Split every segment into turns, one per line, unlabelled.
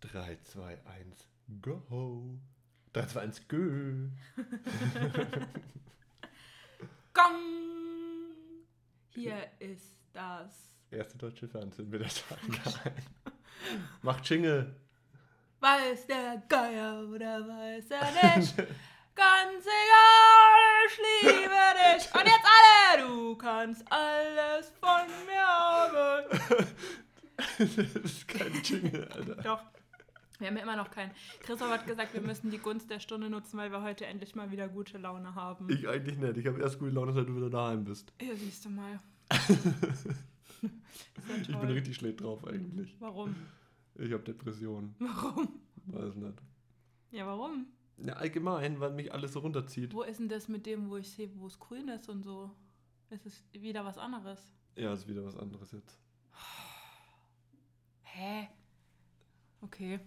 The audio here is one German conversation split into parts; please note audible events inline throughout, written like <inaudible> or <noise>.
3, 2, 1, go. 3, 2, 1, gö.
Gong! Hier ist das.
Erste deutsche Fernsehen mit der Timeline. Macht Jingle.
Weiß der Geier oder weiß er <laughs> nicht? Ganz egal, ich liebe dich. Und jetzt alle, du kannst alles von mir haben. <laughs>
das ist kein Jingle, Alter.
Doch. Wir haben ja immer noch keinen. Christoph hat gesagt, wir müssen die Gunst der Stunde nutzen, weil wir heute endlich mal wieder gute Laune haben.
Ich eigentlich nicht. Ich habe erst gute Laune, seit du wieder daheim bist.
Ja, siehst du mal. <laughs> Ist ja
Ich bin richtig schlecht drauf eigentlich.
Warum?
Ich habe Depressionen.
Warum?
Weiß nicht.
Ja, warum?
Ja, allgemein, weil mich alles so runterzieht.
Wo ist denn das mit dem, wo ich sehe, wo es grün ist und so? Ist es wieder was anderes?
Ja, ist wieder was anderes jetzt.
Hä? Okay.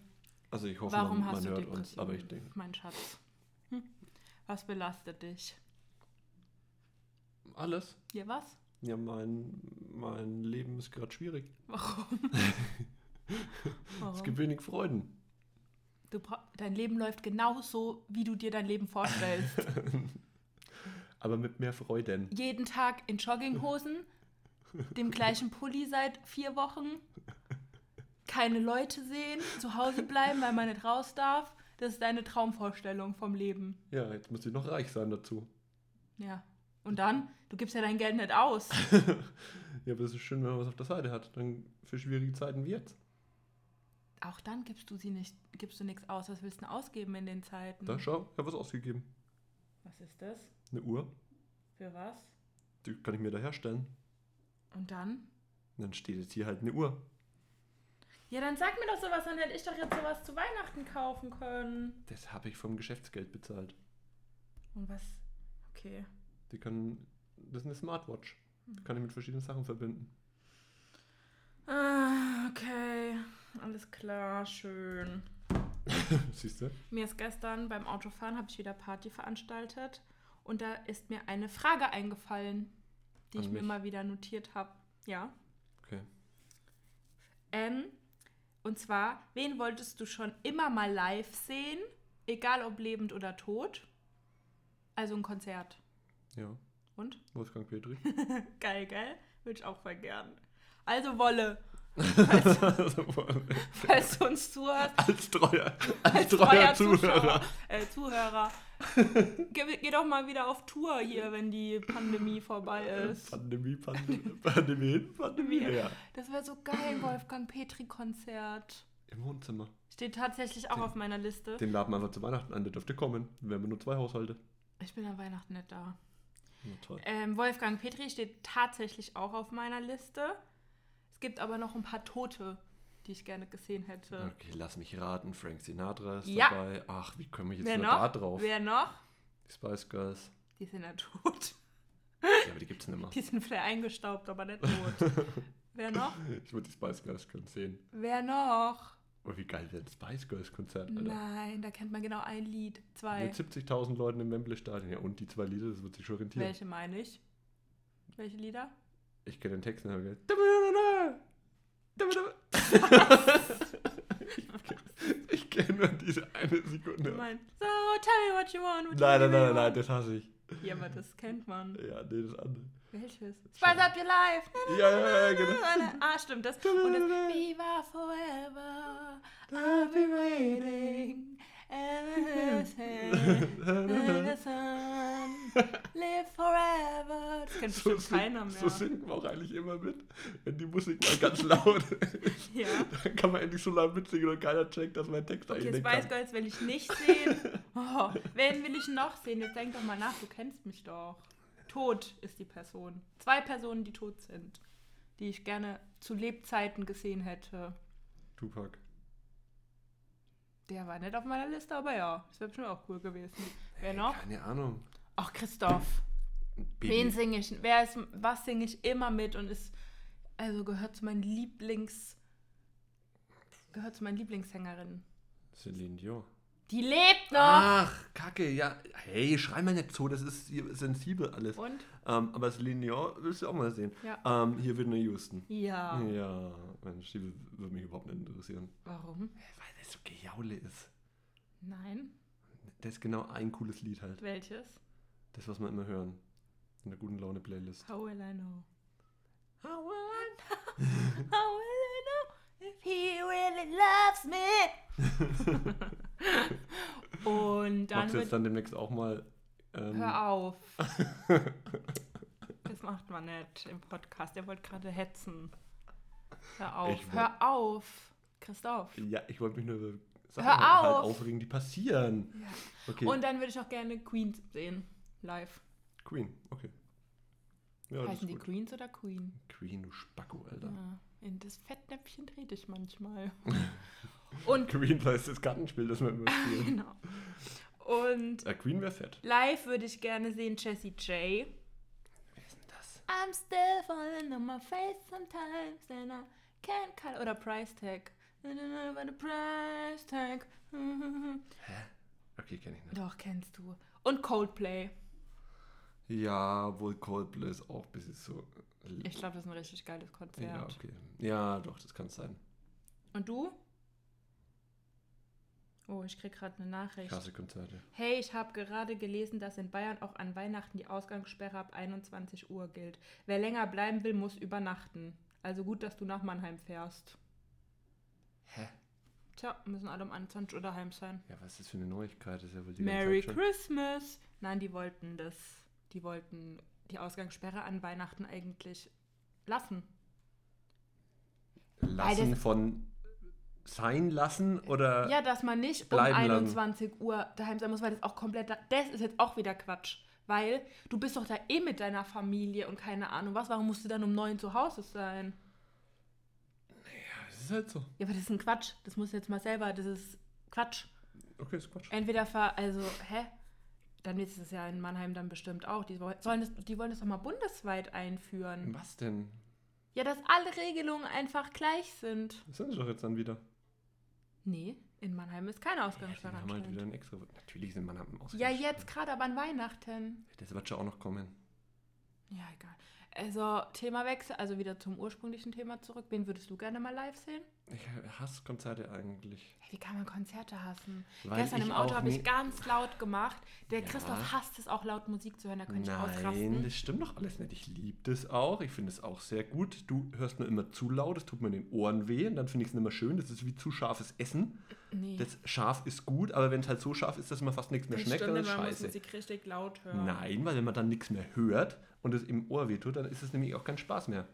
Also ich hoffe,
Warum
man, man
du
hört
Depressionen?
uns, aber ich denke.
Mein Schatz. Hm. Was belastet dich?
Alles?
Ja, was?
Ja, mein, mein Leben ist gerade schwierig.
Warum? <laughs>
Es
Warum?
gibt wenig Freuden.
Du dein Leben läuft genauso, wie du dir dein Leben vorstellst. <laughs>
Aber mit mehr Freuden.
Jeden Tag in Jogginghosen, dem gleichen Pulli seit vier Wochen, keine Leute sehen, zu Hause bleiben, weil man nicht raus darf. Das ist deine Traumvorstellung vom Leben.
Ja, jetzt muss ich noch reich sein dazu.
Ja. Und dann? Du gibst ja dein Geld nicht aus. <laughs>
Ja, aber es ist schön, wenn man was auf der Seite hat. Dann für schwierige Zeiten wie jetzt.
Auch dann gibst du sie nicht, gibst du nichts aus. Was willst du denn ausgeben in den Zeiten?
Da schau, ich habe was ausgegeben.
Was ist das?
Eine Uhr.
Für was?
Die kann ich mir da herstellen.
Und dann?
Und dann steht jetzt hier halt eine Uhr.
Ja, dann sag mir doch sowas, dann hätte ich doch jetzt sowas zu Weihnachten kaufen können.
Das habe ich vom Geschäftsgeld bezahlt.
Und was? Okay.
Die kann. Das ist eine Smartwatch. Die kann ich mit verschiedenen Sachen verbinden.
Ah, okay. Alles klar, schön. <laughs>
Siehst du?
Mir ist gestern beim Autofahren, habe ich wieder Party veranstaltet. Und da ist mir eine Frage eingefallen, die
An
ich mir
mich?
mal wieder notiert habe. Ja.
Okay.
Ähm, und zwar, wen wolltest du schon immer mal live sehen? Egal ob lebend oder tot. Also ein Konzert.
Ja.
Und?
Wolfgang Petri. <laughs>
Geil, gell? Würde ich auch voll gern. Also <laughs> Wolle, falls du uns zuhörst,
als treuer, als,
als
treuer
treuer
Zuhörer.
Zuschauer, äh, Zuhörer, <laughs> geh, geh doch mal wieder auf Tour hier, wenn die Pandemie vorbei ist.
Pandemie, Pandemie, <laughs> Pandemie hin, Pandemie her.
Das wäre so geil, Wolfgang Petri-Konzert.
Im Wohnzimmer.
Steht tatsächlich auch
Den-
auf meiner Liste.
Den laden wir einfach zu Weihnachten an, der dürfte kommen. Wir haben nur zwei Haushalte.
Ich bin an Weihnachten nicht da.
Ja, toll.
Ähm, Wolfgang Petri steht tatsächlich auch auf meiner Liste. Es gibt aber noch ein paar Tote, die ich gerne gesehen hätte.
Okay, lass mich raten. Frank Sinatra ist
Ja.
dabei. Ach, wie komme ich jetzt
Wer
nur
noch?
da drauf?
Wer noch?
Die Spice Girls.
Die sind ja tot.
Ja, aber die gibt's nicht mehr.
Die sind vielleicht eingestaubt, aber nicht tot. <laughs> Wer noch?
Ich würde die Spice Girls können sehen.
Wer noch?
Oh, wie geil wäre ein Spice Girls Konzert, Alter.
Nein, da kennt man genau ein Lied. Zwei.
Mit 70.000 Leuten im Wembley Stadion. Ja, und die zwei Lieder, das wird sich schon rentieren.
Welche meine ich? Welche Lieder?
Ich kenne den Text nicht, ich kenne nur diese eine Sekunde.
meinst, so, tell me what you want. what
Nein, nein, nein, nein, nein, das hasse ich.
Ja, aber das kennt man.
Ja, nee, das andere.
Welches? Spice up your life.
Ja, ja, ja, genau.
Ah, stimmt, das. Und das <laughs> Viva forever, I'll be waiting. Live forever. Das kennt
So,
bestimmt keiner
sing,
mehr.
so singt man auch eigentlich immer mit. Wenn die Musik mal ganz <laughs> laut ist,
ja.
dann kann man endlich so laut mitsingen und keiner checkt, dass mein Text
Okay,
eigentlich
Spice
nicht kann.
Girls will ich nicht sehen. <laughs> Oh, wen will ich noch sehen? Jetzt denk doch mal nach, du kennst mich doch. Tot ist die Person. Zwei Personen, die tot sind, die ich gerne zu Lebzeiten gesehen hätte.
Tupac.
Der war nicht auf meiner Liste, aber ja, das wäre bestimmt auch cool gewesen. Wer noch?
Keine Ahnung.
Ach, Christoph. Wen singe ich? Wer ist, was singe ich immer mit und ist, also gehört zu meinen Lieblings, gehört zu meinen Lieblingssängerinnen.
Celine Dion.
Die lebt noch!
Ach, Kacke, ja. Hey, schrei mal nicht so, das ist hier sensibel alles.
Und?
Ähm, aber das Linear willst du auch mal sehen.
Ja.
Ähm, hier wird Whitney Houston.
Ja.
Ja, Mensch, die würde mich überhaupt nicht interessieren.
Warum?
Weil das so Gejaule ist.
Nein.
Das ist genau ein cooles Lied halt.
Welches?
Das, was wir immer hören. In der guten Laune-Playlist.
How will I know? How will I know? <laughs> How will I know if he really loves me? <laughs> <laughs> Und dann
Machst du jetzt dann demnächst auch mal. Ähm,
hör auf. <laughs> Das macht man nicht im Podcast. Der wollte gerade hetzen. Hör auf.
Ich
Hör auf. Christoph.
Ja, ich wollte mich nur über Sachen
Hör
halt
auf!
aufregen, die passieren.
Ja.
Okay,
Und dann würde ich auch gerne Queen sehen. Live.
Queen, okay. Ja,
Heißen die
gut.
Queens oder Queen?
Queen, du Spacko, Alter.
Ja. In das Fettnäpfchen trete ich manchmal. <laughs> Und
Queen war jetzt das Kartenspiel, das wir immer <laughs> spielen.
genau. Und
äh, Queen wäre fett.
live würde ich gerne sehen Jessie J.
Wer ist denn das?
I'm still falling on my face sometimes and I can't cut oder Price Tag. Price tag. <laughs>
Hä? Okay, kenne ich nicht.
Doch, kennst du. Und Coldplay.
Ja, wohl Coldplay ist auch ein bisschen so.
Ich glaube, das ist ein richtig geiles Konzert.
Ja, okay. Ja, doch, das kann sein.
Und du? Oh, ich krieg gerade eine
Ich
Nachricht.
hasse Konzerte.
Hey, ich habe gerade gelesen, dass in Bayern auch an Weihnachten die Ausgangssperre ab 21 Uhr gilt. Wer länger bleiben will, muss übernachten. Also gut, dass du nach Mannheim fährst.
Hä?
Tja, müssen alle um 21 Uhr daheim sein.
Ja, was ist das für eine Neuigkeit? Das ist ja wohl die
Merry Christmas! Nein, die wollten das. Die wollten die Ausgangssperre an Weihnachten eigentlich lassen. Weil
Lassen
das-
von sein lassen oder.
Ja, dass man nicht um
bleiben lassen.
21 Uhr daheim sein muss, weil das auch komplett. Das ist jetzt auch wieder Quatsch. Weil du bist doch da eh mit deiner Familie und keine Ahnung was. Warum musst du dann um 9 zu Hause sein?
Ja, das ist halt so.
Ja, aber das ist ein Quatsch. Das musst du jetzt mal selber. Das ist Quatsch.
Okay, ist Quatsch.
Entweder ver. Also, hä? Dann ist es ja in Mannheim dann bestimmt auch. Die wollen, sollen das, die wollen das doch mal bundesweit einführen.
Was denn?
Ja, dass alle Regelungen einfach gleich sind.
Das sind sie doch jetzt dann wieder.
Nee, in Mannheim ist keine
Ja,
Ausgangssperre
haben wir halt wieder ein extra. Natürlich sind wir am Ausgang.
Ja, jetzt gerade aber an Weihnachten.
Das wird schon auch noch kommen.
Ja, egal. Also, Themawechsel, also wieder zum ursprünglichen Thema zurück. Wen würdest du gerne mal live sehen?
Ich hasse Konzerte eigentlich.
Wie kann man Konzerte hassen?
Weil
Gestern
ich
im Auto habe ich ganz laut gemacht. Der
Ja.
Christoph hasst es auch laut Musik zu hören, da könnte ich
Nein,
ausrasten.
das stimmt doch alles nicht. Ich liebe das auch. Ich finde es auch sehr gut. Du hörst nur immer zu laut, das tut mir in den Ohren weh. Und dann finde ich es nicht mehr schön. Das ist wie zu scharfes Essen.
Nee,
Das scharf ist gut, aber wenn es halt so scharf ist, dass man fast nichts mehr
das
schmeckt, dann
stimmt,
ist
man muss
scheiße.
Musik richtig laut hören.
Nein, weil wenn man dann nichts mehr hört und es im Ohr weh tut, dann ist es nämlich auch kein Spaß mehr.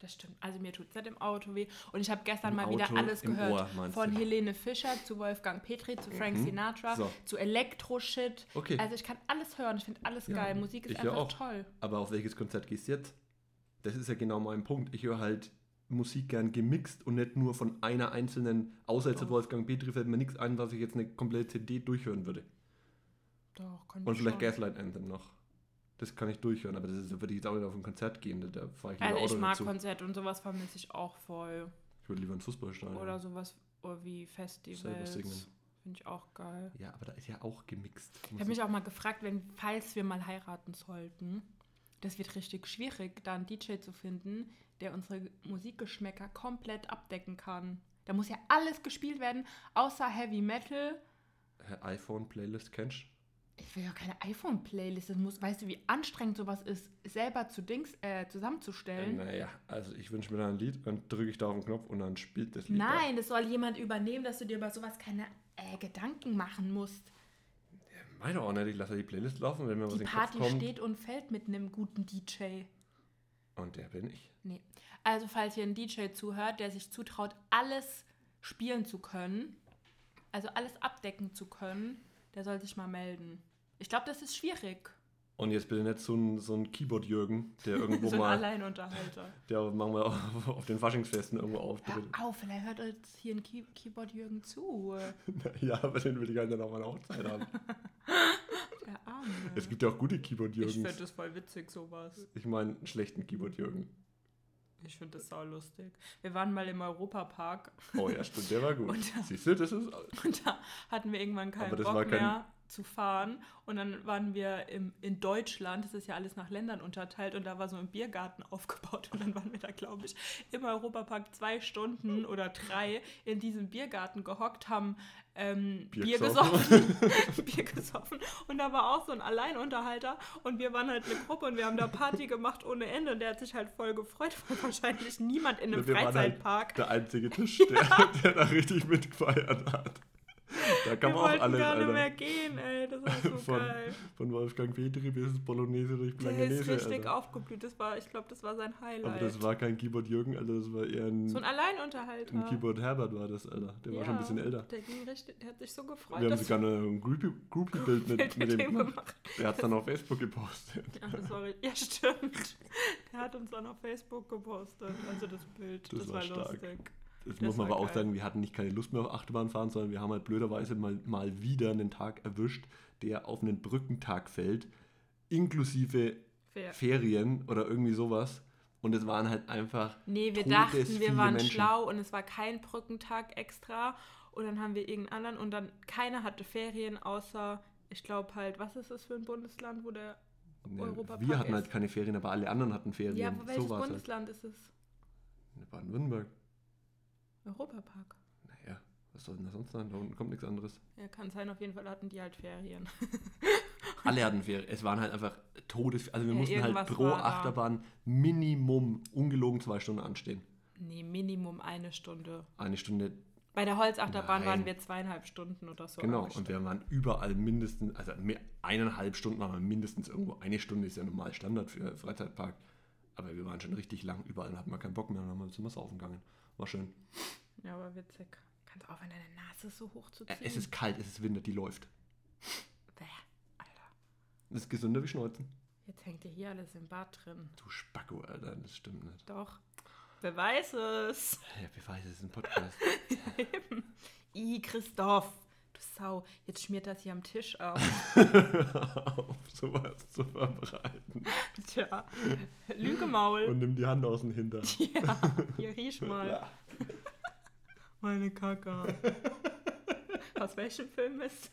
Das stimmt. Also mir tut es nicht im Auto weh. Und ich habe gestern
Im
mal wieder
Auto,
alles
im
gehört.
Ohr,
Von
du?
Helene Fischer zu Wolfgang Petri, zu Frank
Mhm.
Sinatra,
So.
zu Elektro-Shit.
Okay.
Also ich kann alles hören. Ich finde alles
Ja,
geil. Musik ist einfach
auch.
toll.
Aber auf welches Konzert gehst du jetzt? Das ist ja genau mein Punkt. Ich höre halt Musik gern gemixt und nicht nur von einer einzelnen, außer jetzt
Doch.
Wolfgang Petri fällt mir nichts ein, was ich jetzt eine komplette CD durchhören würde.
Doch, kann
Und
ich
vielleicht
schon.
Gaslight Anthem noch. Das kann ich durchhören, aber das ist, da würde ich jetzt auch nicht auf ein Konzert gehen. Da, da fahre ich
Also
Auto
ich mag
dazu.
Konzerte und sowas vermisse ich auch voll.
Ich würde lieber ein Fußballstadion.
Oder sowas wie
Selber
Festivals.
singen.
Finde ich auch geil.
Ja, aber da ist ja auch gemixt.
Ich habe mich auch mal gefragt, wenn, falls wir mal heiraten sollten, das wird richtig schwierig, da einen DJ zu finden, der unsere Musikgeschmäcker komplett abdecken kann. Da muss ja alles gespielt werden, außer Heavy Metal.
iPhone-Playlist kennst
Ich will ja keine iPhone-Playlist. Das muss, weißt du, wie anstrengend sowas ist, selber zu Dings äh, zusammenzustellen?
naja, also ich wünsche mir da ein Lied, dann drücke ich da auf den Knopf und dann spielt das Lied.
Nein, das soll jemand übernehmen, dass du dir über sowas keine äh, Gedanken machen musst.
Da. Meine auch nicht, ich lasse die Playlist laufen, wenn mir was
Die
in den
Party
Kopf kommt.
steht und fällt mit einem guten DJ.
Und der bin ich.
Nee. Also, falls hier ein DJ zuhört, der sich zutraut, alles spielen zu können, also alles abdecken zu können, der soll sich mal melden. Ich glaube, das ist schwierig.
Und jetzt bitte nicht so ein, so ein Keyboard-Jürgen, der <laughs> irgendwo
so ein
mal,
Alleinunterhalter.
der manchmal auf, <laughs> auf den Faschingsfesten irgendwo auftritt.
Hör auf, vielleicht hört uns hier ein Key Keyboard-Jürgen zu. <laughs>
ja, aber den will ich halt dann auf meiner Hochzeit haben.
Der Arme.
Es gibt ja auch gute
ich
Keyboard-Jürgens.
finde das voll witzig, sowas.
Ich meine, einen schlechten Keyboard-Jürgen.
Ich finde das sau lustig. Wir waren mal im Europapark
Oh ja, stimmt, der war gut.
Und-
Siehst du, das ist.
und da hatten wir irgendwann keinen
Aber das
Bock
war kein-
mehr zu fahren. Und dann waren wir im, in Deutschland, das ist ja alles nach Ländern unterteilt, und da war so ein Biergarten <laughs> aufgebaut. Und dann waren wir da, glaube ich, im Europapark zwei Stunden oder drei in diesem Biergarten gehockt, haben ähm,
Bier
Bier,
gesoffen. <laughs>
Bier gesoffen. Und da war auch so ein Alleinunterhalter. Und wir waren halt eine Gruppe und wir haben da Party gemacht ohne Ende. Und der hat sich halt voll gefreut, weil wahrscheinlich niemand in einem
Wir waren halt
Freizeitpark.
Der einzige Tisch, <laughs> der, der da richtig mitgefeiert hat. Da kann
wir
man auch alles,
gar nicht
Alter.
mehr gehen, ey. Das war so <laughs>
Von,
geil.
von Wolfgang Petri bis Bolognese durch
Der ist richtig
Alter.
aufgeblüht. Das war, ich glaube, das war sein Highlight.
Aber das war kein Keyboard Jürgen, Alter, das war eher ein,
so ein Alleinunterhalter.
ein Keyboard Herbert war das, Alter. Der war schon ein bisschen älter.
Der, ging richtig, der hat sich so gefreut.
Wir haben sogar ein <laughs> Groupie- Groupie-Bild mit, mit
mit
dem gemacht. Der hat es dann auf Facebook gepostet.
Ja, das war, ja, stimmt. Der hat uns dann auf Facebook gepostet. Also das Bild.
Das
Das,
war
war,
stark.
lustig.
Das,
Das
muss man aber auch
geil.
sagen, wir hatten nicht keine Lust mehr auf Achterbahn fahren, sondern wir haben halt blöderweise mal, mal wieder einen Tag erwischt, der auf einen Brückentag fällt, inklusive
Fair.
Ferien oder irgendwie sowas. Und es waren halt einfach.
Nee, wir dachten, wir waren
Menschen.
schlau und es war kein Brückentag extra. Und dann haben wir irgendeinen anderen und dann keiner hatte Ferien, außer, ich glaube halt, was ist das für ein Bundesland, wo der.
Ne,
Europapark
wir hatten
ist.
halt keine Ferien, aber alle anderen hatten Ferien.
Ja, aber welches
so halt.
Bundesland ist es?
Baden-Württemberg.
Europapark.
Naja, was soll denn da sonst sein? Da unten kommt nichts anderes.
Ja, kann sein, auf jeden Fall hatten die halt Ferien. <laughs>
Alle hatten Ferien. Es waren halt einfach Todes... Also wir
Ja,
mussten halt pro. Achterbahn Minimum ungelogen zwei Stunden anstehen.
Nee, Minimum eine Stunde.
Eine Stunde
Bei der Holzachterbahn
Nein.
waren wir zweieinhalb Stunden oder so.
Genau, und wir waren überall mindestens, also mehr, eineinhalb Stunden waren wir mindestens irgendwo. Eine Stunde ist ja normal Standard für Freizeitpark. Aber wir waren schon richtig lang überall und hatten mal keinen Bock mehr und dann sind wir saufen gegangen. War schön.
Ja, aber witzig. Kannst aufhören, deine Nase so hoch zu ziehen?
es ist kalt, es ist Winter, die läuft.
Bäh, Alter.
Das ist gesünder wie Schneuzen.
Jetzt hängt dir hier alles im Bad drin.
Du Spacko, Alter, das stimmt nicht.
Doch. Beweis es.
Ja, beweis, es ist ein Podcast. <laughs>
I, Christoph. Sau. Jetzt schmiert das hier am Tisch auf. <laughs>
auf sowas zu verbreiten.
Tja. Lügemaul.
Und nimm die Hand aus dem Hintern. <laughs>
Ja, hier riech mal. <laughs> Meine Kacke. Aus welchem Film ist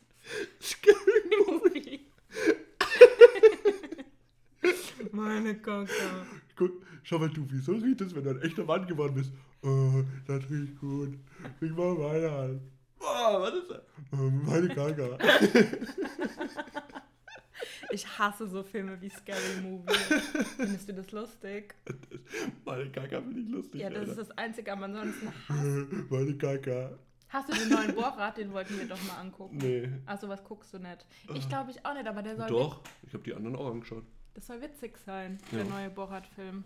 Movie? Meine Kacke.
Guck, schau mal, du, wieso riecht es, wenn du ein echter Mann geworden bist? Oh, das riecht gut. Riech mal meine Hand. Oh, was ist das? Meine Kaka.
Ich hasse so Filme wie Scary Movie. Findest du das lustig?
Meine Kaka finde ich lustig,
Ja, das ist
Alter.
das Einzige, aber ansonsten hasse.
Meine <laughs> Kaka.
Hast du den neuen Bohrrad? Den wollten wir doch mal angucken.
Nee.
Achso, was guckst du nicht? Ich glaube ich auch nicht, aber der soll,
Doch, ich habe die anderen auch angeschaut.
das soll witzig sein,
Ja.
der neue Bohrrad-Film.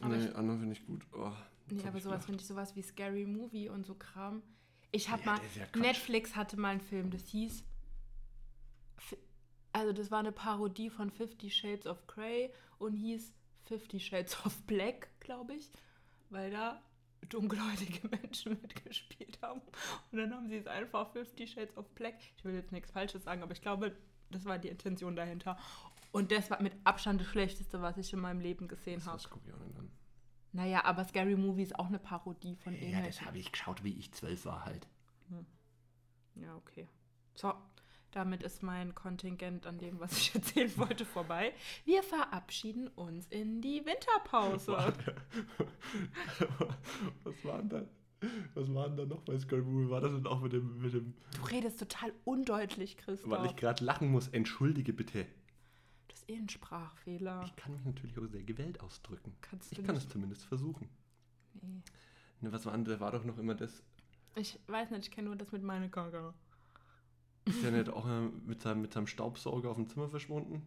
Nee,
ich-
anderen finde ich gut. Oh,
Nee, aber sowas finde ich sowas wie Scary Movie und so Kram. Ich habe
Ja,
mal,
ja.
Netflix hatte mal einen Film, das hieß, also das war eine Parodie von Fifty Shades of Grey und hieß Fifty Shades of Black, glaube ich, weil da dunkelhäutige <laughs> Menschen mitgespielt haben. Und dann haben sie es einfach Fifty Shades of Black. Ich will jetzt nichts Falsches sagen, aber ich glaube, das war die Intention dahinter. Und das war mit Abstand das Schlechteste, was ich in meinem Leben gesehen habe.
Das gucke ich auch nicht an.
Naja, aber Scary Movie ist auch eine Parodie von
Ja, das habe ich geschaut, wie ich zwölf war halt.
Ja, okay. So, damit ist mein Kontingent an dem, was ich <laughs> erzählen wollte, vorbei. Wir verabschieden uns in die Winterpause. <laughs>
Was war denn da? Was war denn da noch bei Scary Movie? War das denn auch mit dem, mit dem
Du redest total undeutlich, Christoph.
weil ich gerade lachen muss? Entschuldige bitte.
Ist eh ein Sprachfehler.
Ich kann mich natürlich auch sehr gewählt ausdrücken.
Kannst
Ich
du
kann
nicht?
es zumindest versuchen.
Nee.
Ne, was war da war doch noch immer das,
Ich weiß nicht, ich kenne nur das mit meiner Kaka.
ist der nicht auch äh, mit seinem, mit seinem Staubsauger auf dem Zimmer verschwunden?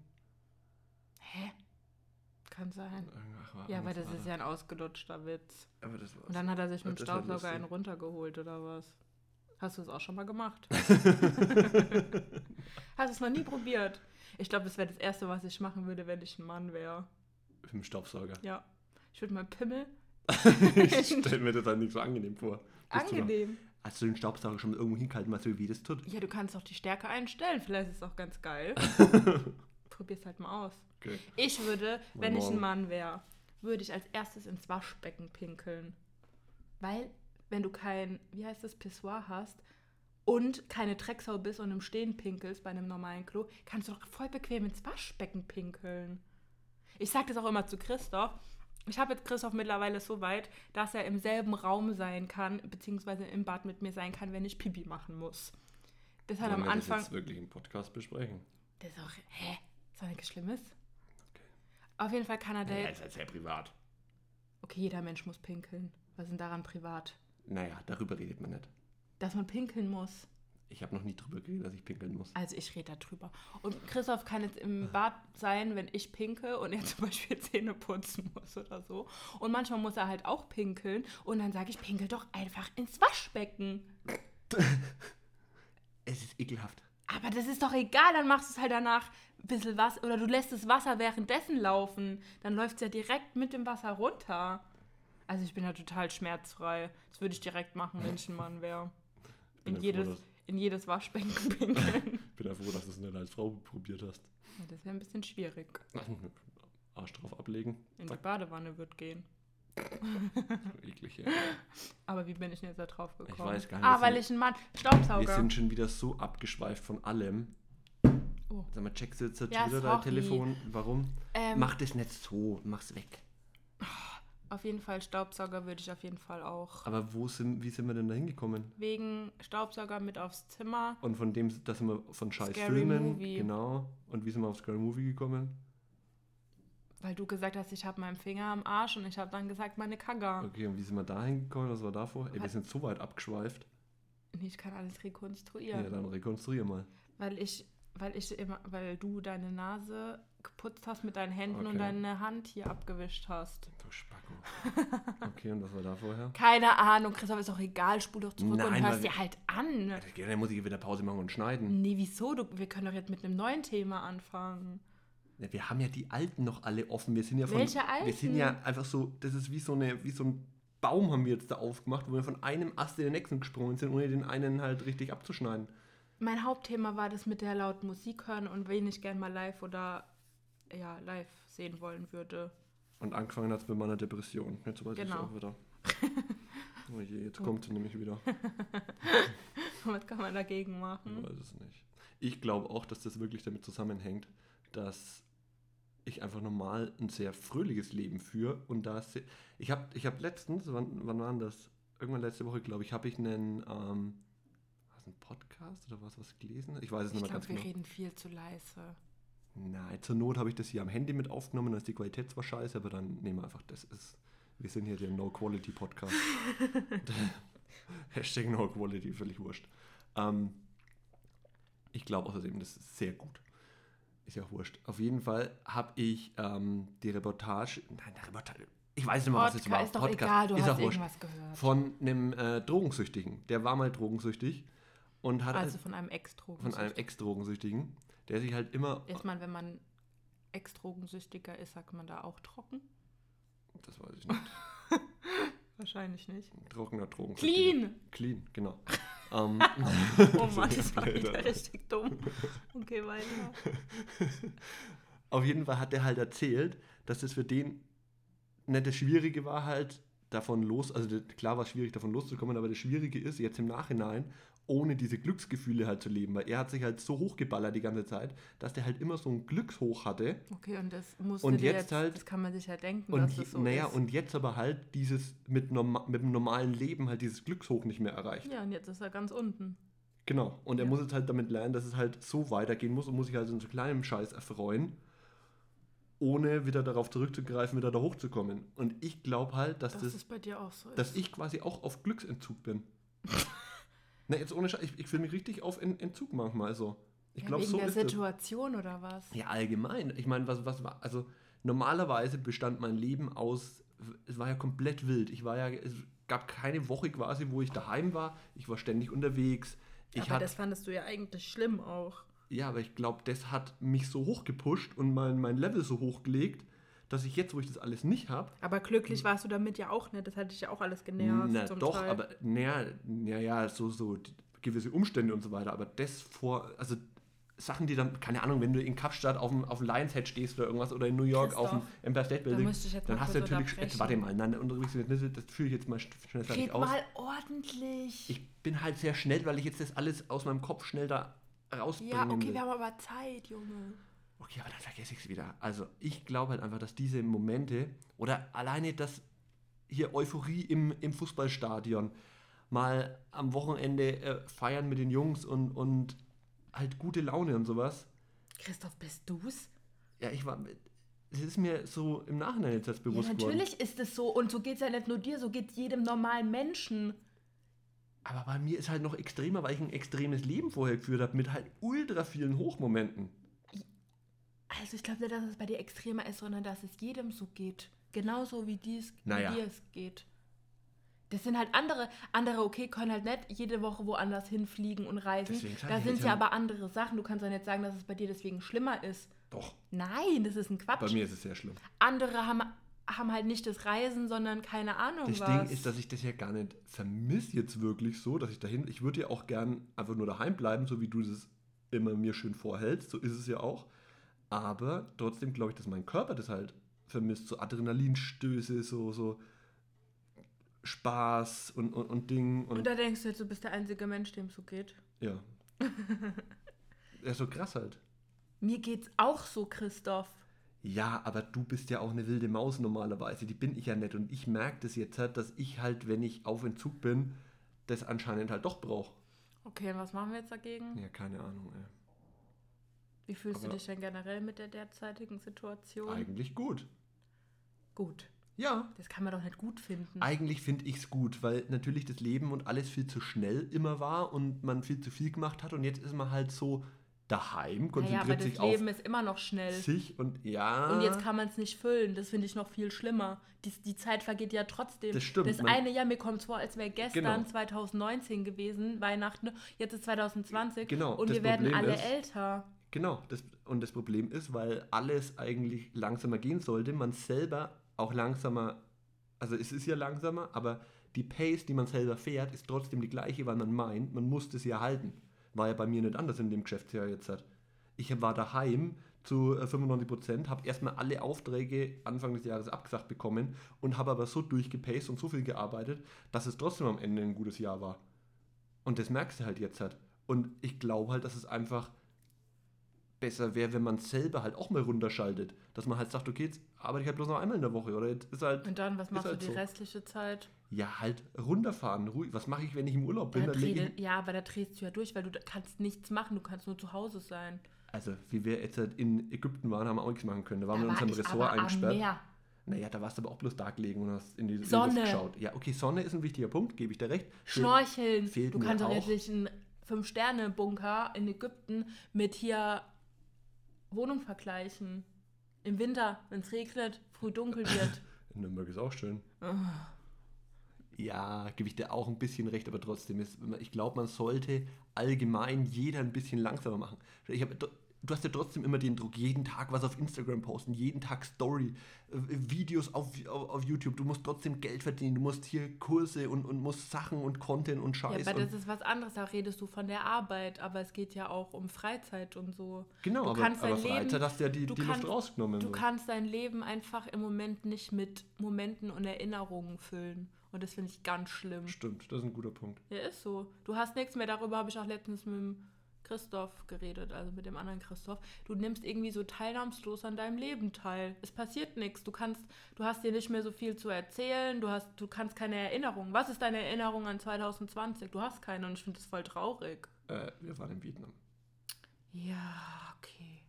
Hä? Kann sein.
Ach, war-
Ja, aber das ist ja ein ausgelutschter Witz.
Aber das war's.
Und dann hat er sich mit dem Staubsauger einen runtergeholt, oder was? Hast du es auch schon mal gemacht? <laughs> Hast du es noch nie probiert? Ich glaube, das wäre das Erste, was ich machen würde, wenn ich ein Mann wäre.
Mit dem Staubsauger.
Ja. Ich würde mal Pimmel. <laughs>
ich stelle mir das halt nicht so angenehm vor. Bist du noch-
Angenehm.
Hast du den Staubsauger schon mal irgendwo hingehalten, weißt du, wie das tut?
Ja, du kannst auch die Stärke einstellen. Vielleicht ist es auch ganz geil. <laughs> Probier's halt mal aus.
Okay.
Ich würde,
Mal
wenn ich ein
morgen.
Mann wäre, würde ich als erstes ins Waschbecken pinkeln. Weil, wenn du kein, wie heißt das, Pissoir hast und keine Drecksau bist und im Stehen pinkelst bei einem normalen Klo, kannst du doch voll bequem ins Waschbecken pinkeln. Ich sage das auch immer zu Christoph. Ich habe jetzt Christoph mittlerweile so weit, dass er im selben Raum sein kann, beziehungsweise im Bad mit mir sein kann, wenn ich Pipi machen muss. Das hat
Wollen
am
wir
Anfang.
das jetzt wirklich im Podcast besprechen?
Das ist auch. Hä? Ist doch nichts Schlimmes.
Okay.
Auf jeden Fall kann er da.
Naja, ist halt sehr privat.
Okay, jeder Mensch muss pinkeln. Was ist denn daran privat?
Naja, darüber redet man nicht.
Dass man pinkeln muss.
Ich habe noch nie drüber geredet, dass ich pinkeln muss.
Also ich rede darüber. Und Christoph kann jetzt im Bad sein, wenn ich pinke und er <laughs> zum Beispiel Zähne putzen muss oder so. Und manchmal muss er halt auch pinkeln. Und dann sage ich, pinkel doch einfach ins Waschbecken. <laughs>
Es ist ekelhaft.
Aber das ist doch egal, dann machst du es halt danach ein bisschen was. Oder du lässt das Wasser währenddessen laufen. Dann läuft es ja direkt mit dem Wasser runter. Also ich bin ja total schmerzfrei. Das würde ich direkt machen, wenn ich ein Mann wäre. In jedes,
froh, dass-
in jedes Waschbecken pinkeln. <laughs>
Ich <laughs> bin ja froh, dass du es nicht als Frau probiert hast.
Ja, das wäre ein bisschen schwierig. <laughs>
Arsch drauf ablegen.
In die
Zack,
Badewanne wird gehen.
so eklig, ja.
Aber wie bin ich denn jetzt da drauf gekommen?
weiß gar nicht,
Ah,
wir
weil
sind-
ich ein Mann.
Wir
Staubsauger.
sind schon wieder so abgeschweift von allem.
Oh.
Sag mal, checkst du jetzt
Ja,
wieder dein Telefon? Warum?
Ähm,
Mach das nicht so, mach's weg.
Auf jeden Fall Staubsauger würde ich auf jeden Fall auch.
Aber wo sind, wie sind wir denn da hingekommen?
Wegen Staubsauger mit aufs Zimmer.
Und von dem, da sind wir von scheiß
Scary
Filmen.
Movie.
Genau. Und wie sind wir auf Scary Movie gekommen?
Weil du gesagt hast, ich habe meinen Finger am Arsch und ich habe dann gesagt, meine Kagger.
Okay, und wie sind wir da hingekommen? Was war davor? Ey, wir sind so weit abgeschweift.
Nee, ich kann alles
Ja,
rekonstruieren.
dann rekonstruier mal.
Weil ich, weil ich immer, weil du deine Nase geputzt hast mit deinen Händen und
Okay.
deine Hand hier abgewischt hast.
Du Spacko. Okay, und was war da vorher?
Keine Ahnung, Christoph, ist auch egal, spul doch zurück und
Nein,
hörst
weil-
dir halt an.
Dann muss ich wieder Pause machen und schneiden.
Nee, wieso? Du, wir können doch jetzt mit einem neuen Thema anfangen.
Ja, wir haben ja die alten noch alle offen. Wir sind ja von.
Welche
Wir sind
alten?
ja einfach so, das ist wie so eine, wie so ein Baum haben wir jetzt da aufgemacht, wo wir von einem Ast in den nächsten gesprungen sind, ohne den einen halt richtig abzuschneiden.
Mein Hauptthema war das mit der lauten Musik hören und wen ich gern mal live oder ja, live sehen wollen würde.
Und angefangen hat es mit meiner Depression. Jetzt weiß ich
Genau.
auch wieder. <laughs> Oh je, jetzt kommt sie nämlich wieder. <laughs>
Was kann man dagegen
Ich
machen?
weiß es nicht. Ich glaube auch, dass das wirklich damit zusammenhängt, dass ich einfach normal ein sehr fröhliches Leben führe und da ich habe ich habe letztens wann, wann war das irgendwann letzte Woche glaube ich habe ich einen ähm, was Podcast oder was was gelesen ich weiß es
Ich
nicht mehr
glaube,
ganz
wir
genau
reden viel zu leise.
Nein zur Not habe ich das hier am Handy mit aufgenommen dann ist die Qualität zwar scheiße aber dann nehmen wir einfach das ist wir sind hier der No Quality Podcast <laughs> Hashtag No Quality völlig wurscht ähm, ich glaube außerdem das ist sehr gut ist ja auch wurscht. Auf jeden Fall habe ich ähm, die Reportage, nein, die Reportage, ich weiß nicht mehr, was
Podcast
war.
ist doch
Podcast,
egal, du
ist
hast irgendwas gehört.
Von einem äh, Drogensüchtigen. Der war mal drogensüchtig und hat
Also von einem Ex-Drogen.
von einem Ex-Drogensüchtigen, der sich halt immer,
Ist man, wenn man Ex-Drogensüchtiger ist, sagt man da auch trocken?
das weiß ich nicht, <laughs>
Wahrscheinlich nicht.
trockener Drogensüchtiger.
Clean!
Clean, genau. <laughs> ähm,
Oh <laughs> Mann, das war wieder richtig dumm. Okay, weiter.
Auf jeden Fall hat er halt erzählt, dass das für den nicht das Schwierige war halt davon los, also klar war es schwierig davon loszukommen, aber das Schwierige ist jetzt im Nachhinein ohne diese Glücksgefühle halt zu leben, weil er hat sich halt so hochgeballert die ganze Zeit, dass der halt immer so ein Glückshoch hatte
Okay, und das musste
Und
dir
jetzt halt-
das kann man sich ja denken,
und
dass das so
naja
ist.
und jetzt aber halt dieses mit, norma mit dem normalen Leben halt dieses Glückshoch nicht mehr erreicht.
ja, und jetzt ist er ganz unten.
Genau. Und er
Ja.
muss jetzt halt damit lernen, dass es halt so weitergehen muss und muss sich halt in so kleinem Scheiß erfreuen, ohne wieder darauf zurückzugreifen, wieder da hochzukommen. Und ich glaube halt, dass
Dass
das,
das bei dir auch so ist.
dass ich quasi auch auf Glücksentzug bin. <laughs> Na, jetzt ohne Scheiß, ich, ich fühle mich richtig auf en Entzug manchmal so. Ich
ja,
glaube,
wegen
so
der. Situation oder was?
Ja, allgemein. Ich meine, was, was war, also normalerweise bestand mein Leben aus, es war ja komplett wild. Ich war ja, es gab keine Woche quasi, wo ich daheim war. Ich war ständig unterwegs. Ich
Aber
hatte
das fandest du ja eigentlich schlimm auch.
Ja, aber ich glaube, das hat mich so hochgepusht und mein, mein Level so hochgelegt, dass ich jetzt, wo ich das alles nicht habe,
Aber glücklich warst du damit ja auch nicht. Das hat dich ja auch alles genervt.
na doch,
Teil.
aber naja, naja, so, so gewisse Umstände und so weiter, aber das vor, also Sachen, die dann, keine Ahnung, wenn du in Kapstadt auf dem, auf dem Lions Head stehst oder irgendwas oder in New York auf dem
Christoph,
Empire State
Da
Building,
ich jetzt
dann hast du natürlich, jetzt warte mal, nein, das führe ich jetzt mal schnell fertig aus.
mal ordentlich.
Ich bin halt sehr schnell, weil ich jetzt das alles aus meinem Kopf schnell da rausbringen
ja, okay, wir haben aber Zeit, Junge.
Okay, aber dann vergesse ich es wieder. Also, ich glaube halt einfach, dass diese Momente oder alleine das hier Euphorie im, im Fußballstadion, mal am Wochenende äh, feiern mit den Jungs und, und halt gute Laune und sowas.
Christoph, bist du's?
Ja, ich war. Es ist mir so im Nachhinein jetzt erst
Ja,
bewusst geworden.
natürlich ist es so. Und so geht's ja nicht nur dir, so geht's jedem normalen Menschen.
Aber bei mir ist halt noch extremer, weil ich ein extremes Leben vorher geführt habe, mit halt ultra vielen Hochmomenten.
Also ich glaube nicht, dass es bei dir extremer ist, sondern dass es jedem so geht. Genauso wie, dies,
Naja.
wie dir es geht. Das sind halt andere, andere, okay, können halt nicht jede Woche woanders hinfliegen und reisen.
Deswegen
Da sind ja
ja-
aber andere Sachen. Du kannst doch nicht sagen, dass es bei dir deswegen schlimmer ist.
Doch,
Nein, das ist ein Quatsch.
bei mir ist es sehr schlimm.
Andere haben, haben halt nicht das Reisen, sondern keine Ahnung
Das
was.
Ding ist, dass ich das ja gar nicht vermisse jetzt wirklich so, dass ich dahin, ich würde ja auch gern einfach nur daheim bleiben, so wie du das immer mir schön vorhältst, so ist es ja auch. Aber trotzdem glaube ich, dass mein Körper das halt vermisst, so Adrenalinstöße, so, so Spaß und, und, und Ding und,
und da denkst du jetzt, du bist der einzige Mensch, dem es so geht.
ja. <laughs> ja, so krass halt.
Mir geht's auch so, Christoph.
Ja, aber du bist ja auch eine wilde Maus normalerweise. Die bin ich ja nicht. Und ich merke das jetzt halt, dass ich halt, wenn ich auf Entzug bin, das anscheinend halt doch brauche.
Okay, und was machen wir jetzt dagegen?
Ja, keine Ahnung, ey.
Wie fühlst du
Aber-
dich denn generell mit der derzeitigen Situation?
Eigentlich gut.
Gut.
Ja.
Das kann man doch nicht gut finden.
Eigentlich finde ich es gut, weil natürlich das Leben und alles viel zu schnell immer war und man viel zu viel gemacht hat und jetzt ist man halt so daheim,
naja,
konzentriert
aber das
sich
Leben ist immer noch schnell.
sich und ja.
Und jetzt kann man es nicht füllen. Das finde ich noch viel schlimmer. Die, die Zeit vergeht ja trotzdem.
Das stimmt,
Das eine Jahr, mir kommt es vor, als wäre gestern
Genau.
2019 gewesen, Weihnachten. Jetzt ist 2020
Genau,
und wir werden
Problem
alle
ist-
älter.
Genau, das, und das Problem ist, weil alles eigentlich langsamer gehen sollte, man selber auch langsamer, also es ist ja langsamer, aber die Pace, die man selber fährt, ist trotzdem die gleiche, weil man meint, man muss das ja halten. War ja bei mir nicht anders in dem Geschäftsjahr jetzt. Halt. Ich war daheim zu äh, 95 Prozent, habe erstmal alle Aufträge Anfang des Jahres abgesagt bekommen und habe aber so durchgepaced und so viel gearbeitet, dass es trotzdem am Ende ein gutes Jahr war. Und das merkst du halt jetzt halt. Und ich glaube halt, dass es einfach besser wäre, wenn man selber halt auch mal runterschaltet. Dass man halt sagt, okay, jetzt arbeite ich halt bloß noch einmal in der Woche. Oder jetzt ist halt,
Und dann, was machst
halt
du die
so.
restliche Zeit?
Ja, halt runterfahren, ruhig. Was mache ich, wenn ich im Urlaub bin?
Da
Dann
dreh, ja, aber da drehst du ja durch, weil du kannst nichts machen. Du kannst nur zu Hause sein.
also, wie wir jetzt halt in Ägypten waren, haben wir auch nichts machen können. Da waren
da
wir in unserem Ressort
aber am
eingesperrt.
Meer.
Naja, da warst du aber auch bloß da gelegen und hast in die
Sonne.
Luft geschaut. Ja, okay, Sonne ist ein wichtiger Punkt, gebe ich dir recht.
Schnorcheln.
fehlt
du kannst doch jetzt
auch.
nicht einen Fünf-Sterne-Bunker in Ägypten mit hier Wohnung vergleichen. Im Winter, wenn es regnet, früh dunkel wird. <laughs>
In Nürnberg ist auch schön. Ja, gebe ich dir auch ein bisschen recht, aber trotzdem ist, ich glaube, man sollte allgemein jeder ein bisschen langsamer machen. Ich hab, du hast ja trotzdem immer den Druck, jeden Tag was auf Instagram posten, jeden Tag Story, äh, Videos auf, auf, auf YouTube. Du musst trotzdem Geld verdienen, du musst hier Kurse und, und musst Sachen und Content und
ja,
Scheiß.
aber das ist was anderes, da redest du von der Arbeit, aber es geht ja auch um Freizeit und so.
genau,
du
aber,
kannst
aber
dein
Freizeit
Leben-
hast du ja die,
du
die
kannst-
Luft rausgenommen.
Du
so.
kannst dein Leben einfach im Moment nicht mit Momenten und Erinnerungen füllen. Und das finde ich ganz schlimm.
Stimmt, das ist ein guter Punkt.
Ja, ist so. Du hast nichts mehr. Darüber habe ich auch letztens mit dem Christoph geredet, also mit dem anderen Christoph. Du nimmst irgendwie so teilnahmslos an deinem Leben teil. Es passiert nichts. Du kannst, du hast dir nicht mehr so viel zu erzählen. Du hast, du kannst keine Erinnerung. Was ist deine Erinnerung an 2020? Du hast keine und ich finde das voll traurig.
Äh, wir waren in Vietnam.
Ja, okay.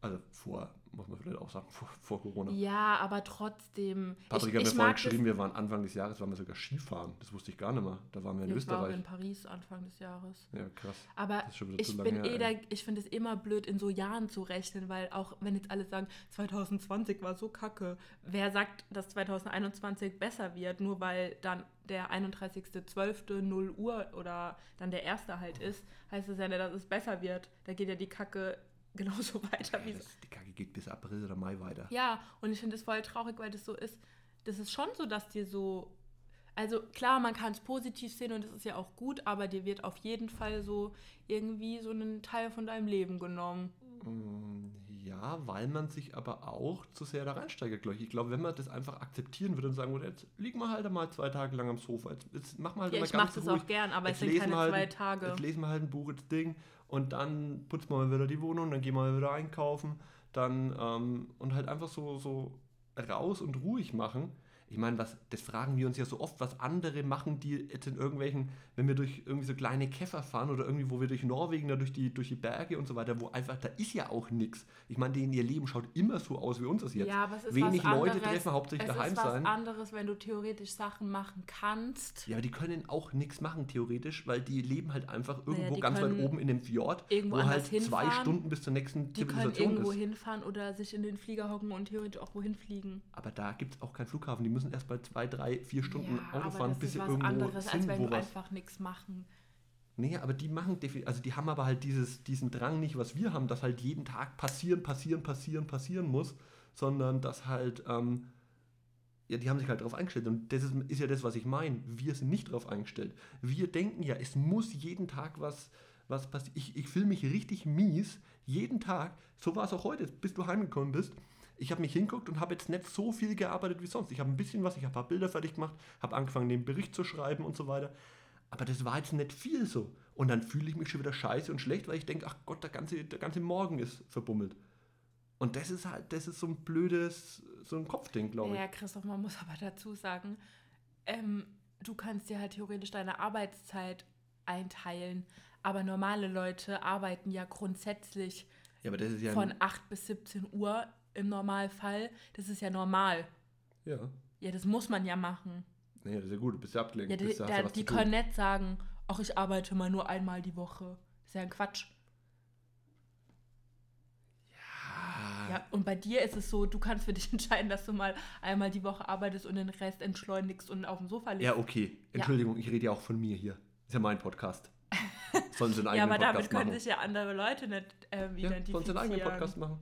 Also vor, muss man vielleicht auch sagen, vor, vor Corona.
Ja, aber trotzdem.
Patrick
ich,
hat mir
ich
vorhin
mag
geschrieben, wir waren Anfang des Jahres, waren wir sogar Skifahren. Das wusste ich gar nicht mehr. Da waren wir in
das, ich war auch
Österreich.
in Paris Anfang des Jahres.
Ja, krass.
Aber
Das
ich bin eh da, ich finde es immer blöd, in so Jahren zu rechnen, weil auch wenn jetzt alle sagen, 2020 war so kacke, wer sagt, dass 2021 besser wird, nur weil dann der 31.12. 0 Uhr oder dann der erste halt ist, heißt es ja nicht, dass es besser wird. Da geht ja die Kacke genauso <laughs> weiter wie
Das, die Kacke geht bis April oder Mai weiter.
ja, und ich finde es voll traurig, weil das so ist. Das ist schon so, dass dir so. Also klar, man kann es positiv sehen und das ist ja auch gut, aber dir wird auf jeden Fall so irgendwie so ein Teil von deinem Leben genommen.
Mm, Ja, weil man sich aber auch zu sehr da reinsteigert, glaube ich. Ich glaube, wenn man das einfach akzeptieren würde und sagen würde, jetzt liegen wir halt mal zwei Tage lang am Sofa, jetzt, jetzt machen wir halt
Ja,
mal
ich
ganz
mache das
ruhig.
auch gern, aber es
Jetzt
sind
lesen
keine
halt-
zwei Tage.
Jetzt lesen wir halt ein Buch, das Ding, und dann putzen wir mal wieder die Wohnung, dann gehen wir mal wieder einkaufen, dann ähm, und halt einfach so, so raus und ruhig machen. Ich meine, was, das fragen wir uns ja so oft, was andere machen, die jetzt in irgendwelchen, wenn wir durch irgendwie so kleine Käfer fahren oder irgendwie, wo wir durch Norwegen, da durch die, durch die Berge und so weiter, wo einfach, da ist ja auch nichts. Ich meine, denen ihr Leben schaut immer so aus wie unseres jetzt.
Ja, aber es ist
Wenig
was
Leute
anderes.
treffen, hauptsächlich
es
daheim
ist was
sein.
anderes, wenn du theoretisch Sachen machen kannst.
Ja, aber die können auch nichts machen, theoretisch, weil die leben halt einfach irgendwo
die
ganz weit
können
oben in dem Fjord,
irgendwo
wo halt
anders
zwei
hinfahren.
Stunden bis zur nächsten
Die können
Zivilisation
irgendwo
ist.
hinfahren oder sich in den Flieger hocken und theoretisch auch wohin fliegen.
Aber da gibt es auch keinen Flughafen. Die müssen erst bei zwei, drei, vier Stunden
ja,
Auto fahren, bis sie irgendwo
anderes, als
sind,
wenn
wo
du einfach nichts machen.
Nee, aber die machen definitiv, also die haben aber halt dieses, diesen Drang nicht, was wir haben, dass halt jeden Tag passieren, passieren, passieren, passieren muss, sondern dass halt, ähm, ja, die haben sich halt darauf eingestellt. Und das ist, ist ja das, was ich meine. Wir sind nicht darauf eingestellt. Wir denken ja, es muss jeden Tag was, was passieren. Ich, ich fühle mich richtig mies, jeden Tag. So war es auch heute, bis du heimgekommen bist. Ich habe mich hinguckt und habe jetzt nicht so viel gearbeitet wie sonst. Ich habe ein bisschen was, ich habe ein paar Bilder fertig gemacht, habe angefangen, den Bericht zu schreiben und so weiter. Aber das war jetzt nicht viel so. Und dann fühle ich mich schon wieder scheiße und schlecht, weil ich denke, ach Gott, der ganze, der ganze Morgen ist verbummelt. Und das ist halt, das ist so ein blödes, so ein Kopfding, glaube ich.
Ja, Christoph, man muss <laughs> aber dazu sagen, ähm, du kannst dir halt theoretisch deine Arbeitszeit einteilen, aber normale Leute arbeiten ja grundsätzlich
Ja, aber das ist ja.
von 8 bis 17 Uhr im Normalfall. Das ist ja normal.
ja.
Ja, das muss man ja machen.
Nee, das ist ja gut, du bist ja abgelenkt.
Ja, die,
bist,
da,
ja
die können nicht sagen, ach, ich arbeite mal nur einmal die Woche. Das ist ja ein Quatsch. Ja, und bei dir ist es so, du kannst für dich <laughs> entscheiden, dass du mal einmal die Woche arbeitest und den Rest entschleunigst und auf dem Sofa liegst.
ja, okay. Entschuldigung, ich rede ja auch von mir hier. Ist ja mein Podcast. Sollen sie einen <laughs> eigenen
Ja, aber damit
Podcast
können
machen?
sich ja andere Leute nicht ähm,
Ja, sollen
identifizieren.
sie einen eigenen Podcast machen?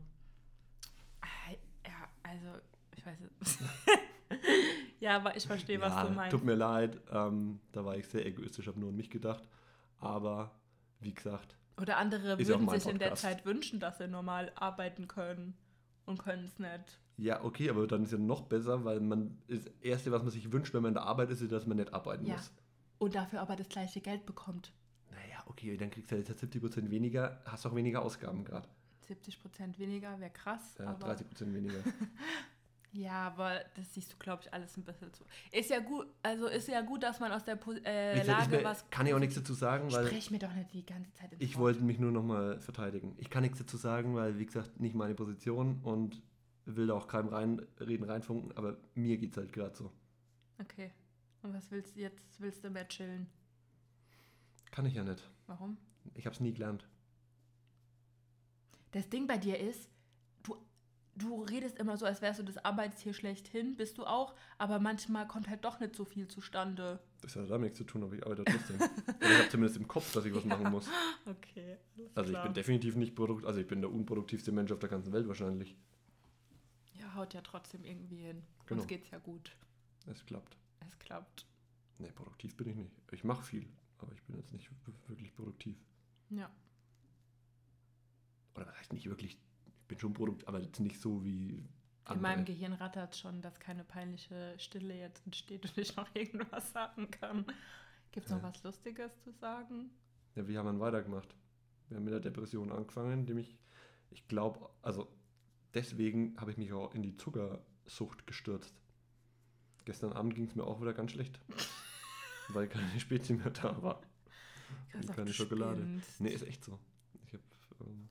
Also, ich weiß es. <laughs> ja, aber ich verstehe, was
ja,
du meinst.
tut mir leid. Ähm, da war ich sehr egoistisch, habe nur an mich gedacht. Aber, wie gesagt,
Oder andere würden sich in der. Zeit wünschen, dass sie normal arbeiten können und können es nicht.
Ja, okay, aber dann ist ja noch besser, weil man das Erste, was man sich wünscht, wenn man in der Arbeit ist, ist, dass man nicht arbeiten
Ja.
muss.
Und dafür aber das gleiche Geld bekommt.
Naja, okay, dann kriegst du halt jetzt 70% weniger, hast auch weniger Ausgaben gerade.
70% weniger wäre krass.
Ja,
aber
30% weniger. <laughs>
Ja, aber das siehst du, glaube ich, alles ein bisschen zu. Ist ja gut, also ist ja gut, dass man aus der Po- äh, Lage
ich
was.
kann ich auch nichts dazu sagen, weil
Sprech mir doch nicht die ganze Zeit ins
ich
Wort.
wollte mich nur nochmal verteidigen. Ich kann nichts dazu sagen, weil, wie gesagt, nicht meine Position und will da auch keinem reinreden, reinfunken, aber mir geht's halt gerade so.
Okay. Und was willst du jetzt? Willst du mehr chillen?
Kann ich ja nicht.
Warum?
Ich habe es nie gelernt.
Das Ding bei dir ist, du, du redest immer so, als wärst du das Arbeitstier schlechthin, bist du auch, aber manchmal kommt halt doch nicht so viel zustande.
Das hat damit nichts zu tun, aber ich arbeite trotzdem. Ich habe zumindest im Kopf, dass ich was <laughs> machen muss.
Okay.
Also ich
klar.
bin definitiv nicht produktiv, also ich bin der unproduktivste Mensch auf der ganzen Welt wahrscheinlich.
Ja, haut ja trotzdem irgendwie hin.
Genau.
Uns geht's ja gut.
Es klappt.
Es klappt.
Nee, produktiv bin ich nicht. Ich mache viel, aber ich bin jetzt nicht wirklich produktiv.
Ja.
Oder was heißt nicht wirklich, ich bin schon produktiv, aber jetzt nicht so wie
In meinem
andere.
Gehirn rattert schon, dass keine peinliche Stille jetzt entsteht und ich noch <laughs> irgendwas sagen kann. Gibt es noch
Ja.
was Lustiges zu sagen?
Ja, wie haben wir weitergemacht? Wir haben mit der Depression angefangen, indem ich, ich glaube, also deswegen habe ich mich auch in die Zuckersucht gestürzt. Gestern Abend ging es mir auch wieder ganz schlecht, <laughs> weil keine Spezi mehr da war. Und keine Schokolade.
spinnst.
Nee, ist echt so. Ich habe ähm,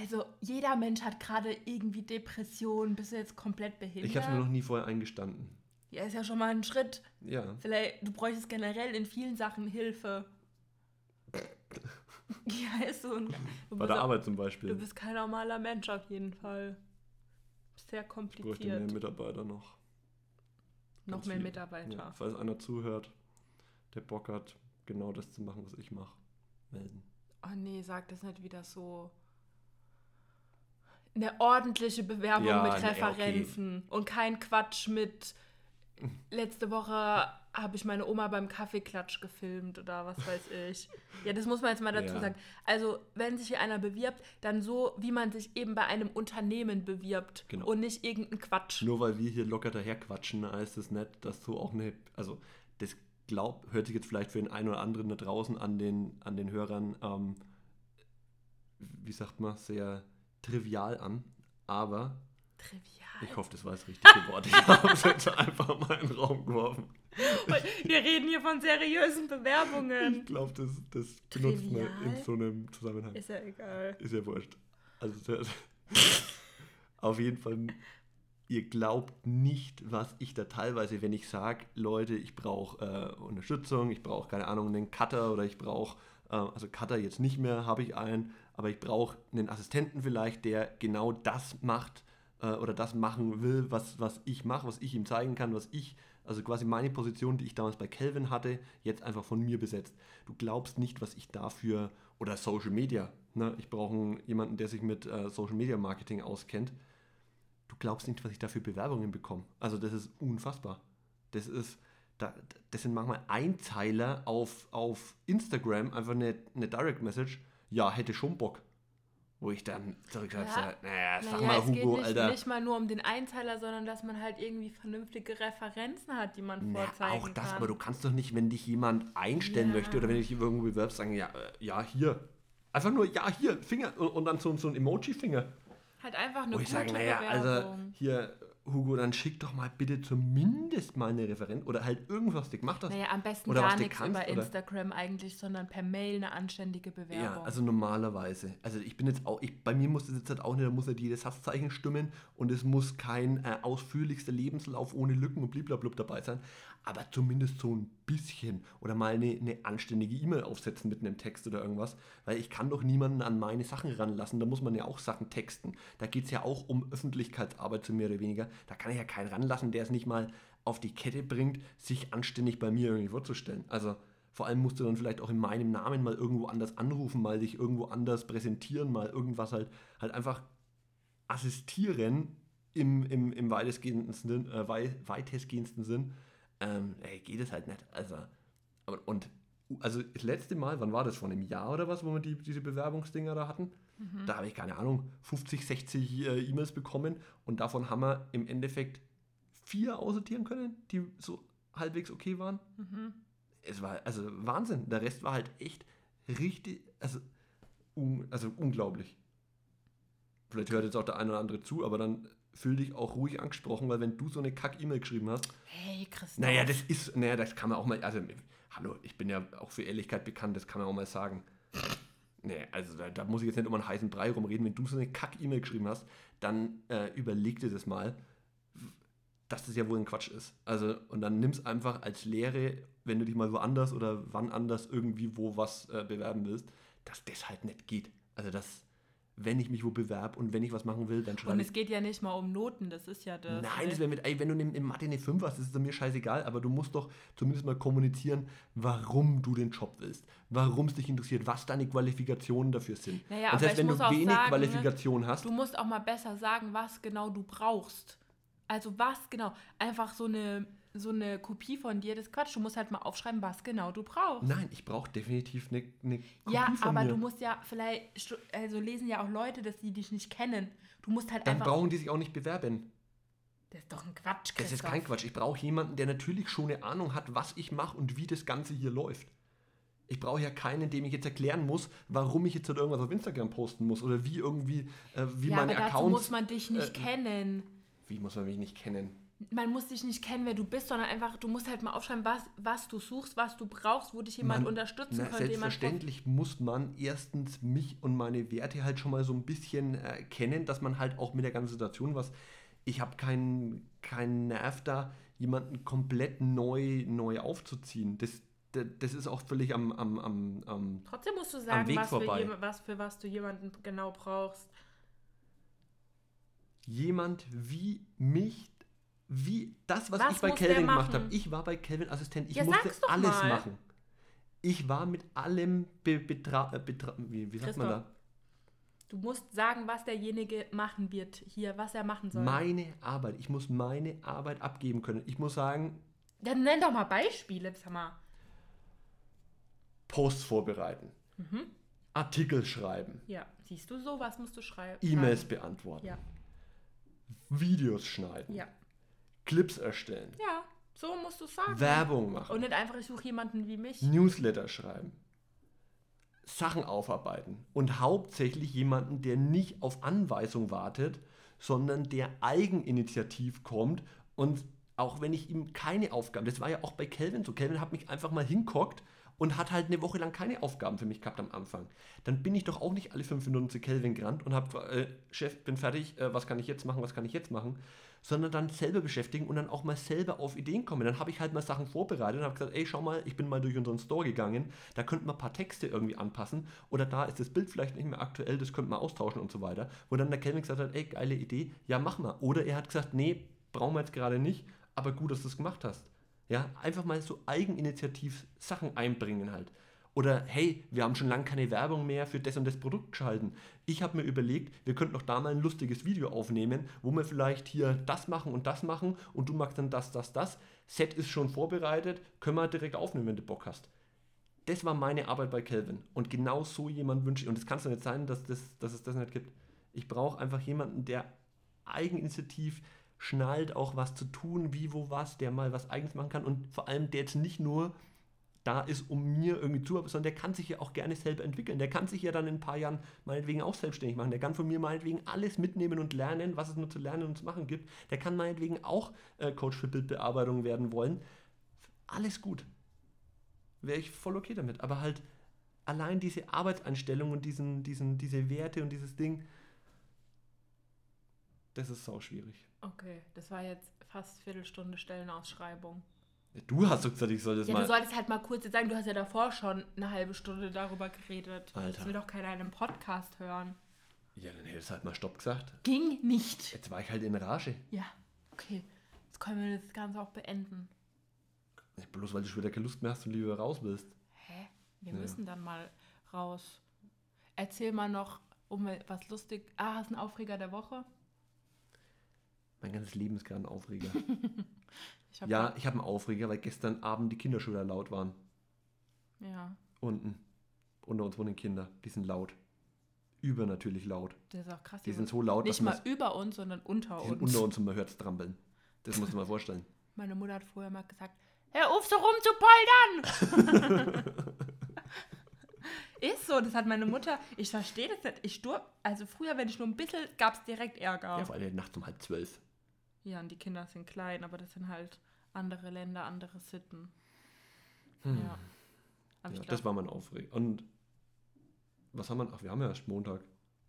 Also, jeder Mensch hat gerade irgendwie Depressionen. Bist du jetzt komplett behindert?
ich habe mir noch nie vorher eingestanden.
Ja, ist ja schon mal ein Schritt.
Ja,
Vielleicht, du bräuchtest generell in vielen Sachen Hilfe. <laughs> ja, ist so ein. Du
bei der
auch-
Arbeit zum
du
Beispiel.
bist kein normaler Mensch auf jeden Fall. Sehr
Ich bräuchte mehr
kompliziert.
Mitarbeiter noch.
Noch
ganz
mehr
viel.
Mitarbeiter.
Ja, falls einer zuhört, der Bock hat, genau das zu machen, was ich mache, melden.
Oh nee, sag das nicht wieder so. Eine ordentliche Bewerbung
Ja,
mit
nee, okay.
Referenzen und kein Quatsch mit letzte Woche habe ich meine Oma beim Kaffeeklatsch gefilmt oder was weiß ich. <laughs> Ja, das muss man jetzt mal dazu
Ja.
sagen. Also, wenn sich hier einer bewirbt, dann so, wie man sich eben bei einem Unternehmen bewirbt
Genau.
und nicht irgendein Quatsch.
Nur weil wir hier locker daherquatschen, heißt es nicht, dass du auch eine. Also, das glaub, hört sich jetzt vielleicht für den einen oder anderen da draußen an den, an den Hörern, ähm, wie sagt man, sehr trivial an. Aber
Trivial.
ich hoffe, das war das richtige Wort. Ich habe es jetzt einfach mal in den Raum geworfen.
Wir reden hier von seriösen
Ich
Bewerbungen.
glaube, das, das benutzt man in so einem Zusammenhang.
Ist ja egal.
Ist ja wurscht. Also <laughs> auf jeden Fall, ihr glaubt nicht, was ich da teilweise, wenn ich sage, Leute, ich brauche äh, Unterstützung, ich brauche, keine Ahnung, einen Cutter oder ich brauche, äh, also Cutter jetzt nicht mehr, habe ich einen, aber ich brauche einen Assistenten vielleicht, der genau das macht äh, oder das machen will, was, was ich mache, was ich ihm zeigen kann, was ich, also quasi meine Position, die ich damals bei Kelvin hatte, jetzt einfach von mir besetzt. Du glaubst nicht, was ich dafür, oder Social Media, ne? ich brauche jemanden, der sich mit äh, Social Media Marketing auskennt. Du glaubst nicht, was ich dafür Bewerbungen bekomme. Also das ist unfassbar. Das ist, da, das sind manchmal Einzeiler auf, auf Instagram, einfach eine, eine Direct Message, ja, hätte schon Bock. Wo ich dann zurückschreibe,
Ja.
sag, naja, sag
Naja,
mal,
es geht
Hugo,
nicht,
Alter.
nicht mal nur um den Einteiler, sondern dass man halt irgendwie vernünftige Referenzen hat, die man
Na,
vorzeigen
auch das,
kann.
aber du kannst doch nicht, wenn dich jemand einstellen
Ja.
möchte oder wenn dich irgendwo bewirbst, sagen, ja, äh, ja, hier. Einfach nur, ja, hier, Finger und, und dann so, so ein Emoji-Finger.
halt einfach eine
Wo ich
gute
sage, naja, also
Bewerbung.
hier, Hugo, dann schick doch mal bitte zumindest mal eine Referenz oder halt irgendwas, was du gemacht hast.
Naja, am besten
Oder
gar nichts
kannst,
über
oder?
Instagram eigentlich, sondern per Mail eine anständige Bewerbung.
Ja, also normalerweise. Also ich bin jetzt auch, ich, bei mir muss das jetzt halt auch nicht, da muss halt jedes Satzzeichen stimmen und es muss kein äh, ausführlichster Lebenslauf ohne Lücken und bliblablub dabei sein, aber zumindest so ein bisschen oder mal eine, eine anständige E-Mail aufsetzen mit einem Text oder irgendwas, weil ich kann doch niemanden an meine Sachen ranlassen, da muss man ja auch Sachen texten. Da geht es ja auch um Öffentlichkeitsarbeit so mehr oder weniger. Da kann ich ja keinen ranlassen, der es nicht mal auf die Kette bringt, sich anständig bei mir irgendwie vorzustellen. Also vor allem musst du dann vielleicht auch in meinem Namen mal irgendwo anders anrufen, mal dich irgendwo anders präsentieren, mal irgendwas halt, halt einfach assistieren im, im, im weitestgehendsten Sinn, äh, wei weitestgehendsten Sinn. Ähm, ey, geht es halt nicht. Also, und also das letzte Mal, wann war das? Vor einem Jahr oder was, wo wir die, diese Bewerbungsdinger da hatten? Da habe ich, keine Ahnung, 50, 60 äh, E-Mails bekommen und davon haben wir im Endeffekt vier aussortieren können, die so halbwegs okay waren
Mhm.
es war also Wahnsinn. Der Rest war halt echt richtig, also, un, also unglaublich. Vielleicht hört jetzt auch der eine oder andere zu, aber dann fühl dich auch ruhig angesprochen, weil wenn du so eine Kack-E-Mail geschrieben hast,
Hey, Christoph.
naja, das ist, naja, das kann man auch mal, also, hallo, ich bin ja auch für Ehrlichkeit bekannt, das kann man auch mal sagen. Nee, also da, da muss ich jetzt nicht um einen heißen Brei rumreden. Wenn du so eine Kack-E-Mail geschrieben hast, dann äh, überleg dir das mal, dass das ja wohl ein Quatsch ist. Also, und dann nimm's einfach als Lehre, wenn du dich mal woanders oder wann anders irgendwie wo was äh, bewerben willst, dass das halt nicht geht. Also, dass, wenn ich mich wo bewerbe und wenn ich was machen will, dann
Und
schreibe ich
es geht ja nicht mal um Noten, das ist ja das.
Nein, das wäre mit, ey, wenn du in, in Mathe eine 5 hast, das ist mir scheißegal, aber du musst doch zumindest mal kommunizieren, warum du den Job willst, warum es dich interessiert, was deine Qualifikationen dafür sind.
Naja,
Und selbst
ich
wenn du wenig
sagen, ne,
Qualifikation hast,
Du musst auch mal besser sagen, was genau du brauchst. Also was genau. Einfach so eine, so eine Kopie von dir, das ist Quatsch. Du musst halt mal aufschreiben, was genau du brauchst.
nein, ich brauche definitiv eine, eine Kopie
ja,
von
aber
mir.
du musst ja vielleicht, also lesen ja auch Leute, dass die dich nicht kennen. Du musst halt
Dann
einfach.
brauchen die sich auch nicht bewerben.
Das ist doch ein Quatsch,
Das ist
Christoph.
kein Quatsch. Ich brauche jemanden, der natürlich schon eine Ahnung hat, was ich mache und wie das Ganze hier läuft. Ich brauche ja keinen, dem ich jetzt erklären muss, warum ich jetzt halt irgendwas auf Instagram posten muss oder wie irgendwie, äh, wie
ja,
meine
aber dazu
Accounts.
muss man dich nicht
äh,
kennen.
wie muss man mich nicht kennen?
Man muss dich nicht kennen, wer du bist, sondern einfach, du musst halt mal aufschreiben, was, was du suchst, was du brauchst, wo dich jemand
Man-
unterstützen
Na,
könnte.
selbstverständlich muss man erstens mich und meine Werte halt schon mal so ein bisschen äh, kennen, dass man halt auch mit der ganzen Situation was. Ich habe keinen keinen Nerv da, jemanden komplett neu, neu aufzuziehen. Das, das, das ist auch völlig am, am, am, am
Trotzdem musst du sagen, was für, was für was du jemanden genau brauchst.
jemand wie mich, wie das, was,
Was
ich bei Kelvin gemacht habe. Ich war bei Kelvin Assistent. Ich
Ja,
musste alles
mal.
machen. Ich war mit allem be betra äh, betra wie, wie sagt man da?
Du musst sagen, was derjenige machen wird hier, was er machen soll.
Meine Arbeit. Ich muss meine Arbeit abgeben können. Ich muss sagen,
Dann nenn doch mal Beispiele, sag mal.
Posts vorbereiten,
Mhm.
Artikel schreiben,
Ja, siehst du so, was musst du schrei
E-Mails
schreiben?
beantworten,
Ja,
Videos schneiden,
ja.
Clips erstellen,
Ja, so musst du sagen.
Werbung machen,
Und nicht einfach, ich suche jemanden wie mich.
Newsletter schreiben, Sachen aufarbeiten. Und hauptsächlich jemanden, der nicht auf Anweisung wartet, sondern der eigeninitiativ kommt. Und auch wenn ich ihm keine Aufgaben, das war ja auch bei Kelvin so, Kelvin hat mich einfach mal hinkockt und hat halt eine Woche lang keine Aufgaben für mich gehabt am Anfang. Dann bin ich doch auch nicht alle fünf Minuten zu Kelvin gerannt und habe, äh, Chef, bin fertig, äh, was kann ich jetzt machen, was kann ich jetzt machen, sondern dann selber beschäftigen und dann auch mal selber auf Ideen kommen. Dann habe ich halt mal Sachen vorbereitet und habe gesagt, ey, schau mal, ich bin mal durch unseren Store gegangen, da könnten wir ein paar Texte irgendwie anpassen oder da ist das Bild vielleicht nicht mehr aktuell, das könnten wir austauschen und so weiter. Wo dann der Kelvin gesagt hat, ey, geile Idee, ja, mach mal. Oder er hat gesagt, nee, brauchen wir jetzt gerade nicht, aber gut, dass du es gemacht hast. Ja, einfach mal so eigeninitiativ Sachen einbringen halt. Oder hey, wir haben schon lange keine Werbung mehr für das und das Produkt geschalten. Ich habe mir überlegt, wir könnten doch da mal ein lustiges Video aufnehmen, wo wir vielleicht hier das machen und das machen und du magst dann das, das, das. Set ist schon vorbereitet, können wir direkt aufnehmen, wenn du Bock hast. Das war meine Arbeit bei Kelvin. Und genau so jemand wünsche ich. Und es kann doch nicht sein, dass, das, dass es das nicht gibt. Ich brauche einfach jemanden, der eigeninitiativ schnallt, auch was zu tun, wie, wo, was, der mal was Eigenes machen kann und vor allem der jetzt nicht nur da ist, um mir irgendwie zu, sondern der kann sich ja auch gerne selber entwickeln. Der kann sich ja dann in ein paar Jahren meinetwegen auch selbstständig machen. Der kann von mir meinetwegen alles mitnehmen und lernen, was es nur zu lernen und zu machen gibt. Der kann meinetwegen auch äh, Coach für Bildbearbeitung werden wollen. Alles gut. Wäre ich voll okay damit. Aber halt allein diese Arbeitseinstellung und diesen, diesen, diese Werte und dieses Ding, das ist sau schwierig.
Okay, das war jetzt fast Viertelstunde Stellenausschreibung.
Du hast doch gesagt, ich soll das
Ja,
mal.
du solltest halt mal kurz jetzt sagen, du hast ja davor schon eine halbe Stunde darüber geredet.
Alter.
Das will doch keiner in einem Podcast hören.
Ja, dann hättest du halt mal Stopp gesagt.
Ging nicht.
Jetzt war ich halt in Rage.
Ja, okay. Jetzt können wir das Ganze auch beenden.
Bloß weil du schon wieder keine Lust mehr hast und lieber raus willst.
Hä? Wir
Ja.
müssen dann mal raus. Erzähl mal noch um was lustig. Ah, hast du einen Aufreger der Woche?
Mein ganzes Leben ist gerade ein Aufreger. <laughs>
Ich hab
ja, ich habe einen Aufreger, weil gestern Abend die Kinder schon wieder laut waren.
Ja,
Unten. Unter uns wohnen Kinder. Die sind laut. Übernatürlich laut.
das ist auch krass.
Die sind so laut,
nicht
dass man
mal über uns, sondern unter
die sind
uns.
unter uns und man hört es trampeln. Das musst du mal vorstellen. <laughs>
Meine Mutter hat vorher mal gesagt, hör auf so rum zu poltern! <laughs> ist so, das hat meine Mutter, ich verstehe das nicht. Ich stur, also früher, wenn ich nur ein bisschen, gab es direkt Ärger.
Ja, vor allem nachts um halb zwölf.
Ja, und die Kinder sind klein, aber das sind halt andere Länder, andere Sitten.
Hm.
Ja.
Ja,
ich
das
glaub,
war mein Aufreger. Und was haben wir? Ach, wir haben ja erst Montag.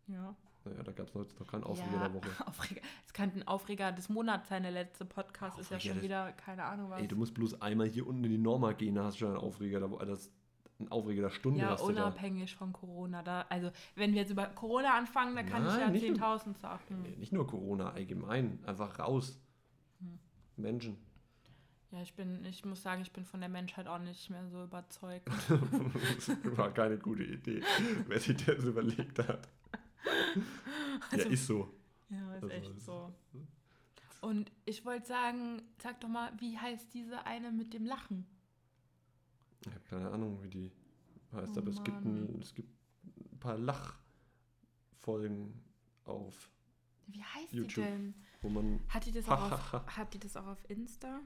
ja.
Naja, da gab es noch, noch keinen Aufreger
ja,
der Woche. <laughs>
Aufreger. Es könnte ein Aufreger des Monats sein. Der letzte Podcast ist ja
Aufreger
schon wieder, keine Ahnung was.
Ey, du musst bloß einmal hier unten in die Norma gehen, da hast du schon einen Aufreger. Das, ein Aufreger der Stunde
ja,
hast da.
unabhängig von Corona. Da, also, wenn wir jetzt über Corona anfangen, dann kann
Nein,
ich ja
nicht nur-
10.000 sagen.
Nee, nicht nur Corona, allgemein. Einfach raus.
Hm.
Menschen.
Ja, ich bin, ich muss sagen, ich bin von der Menschheit auch nicht mehr so überzeugt.
das <laughs> war keine gute Idee, wer sich das überlegt hat.
Also-
ja, ist so.
Ja, ist
Also,
echt so. Und ich wollte sagen, sag doch mal, wie heißt diese eine mit dem Lachen?
Ich habe keine Ahnung, wie die heißt,
Oh
aber es gibt, ein, es gibt ein paar Lachfolgen auf,
Wie heißt
YouTube.
die denn?
wo man
Hat die das auch auf, hat die das auch auf Insta?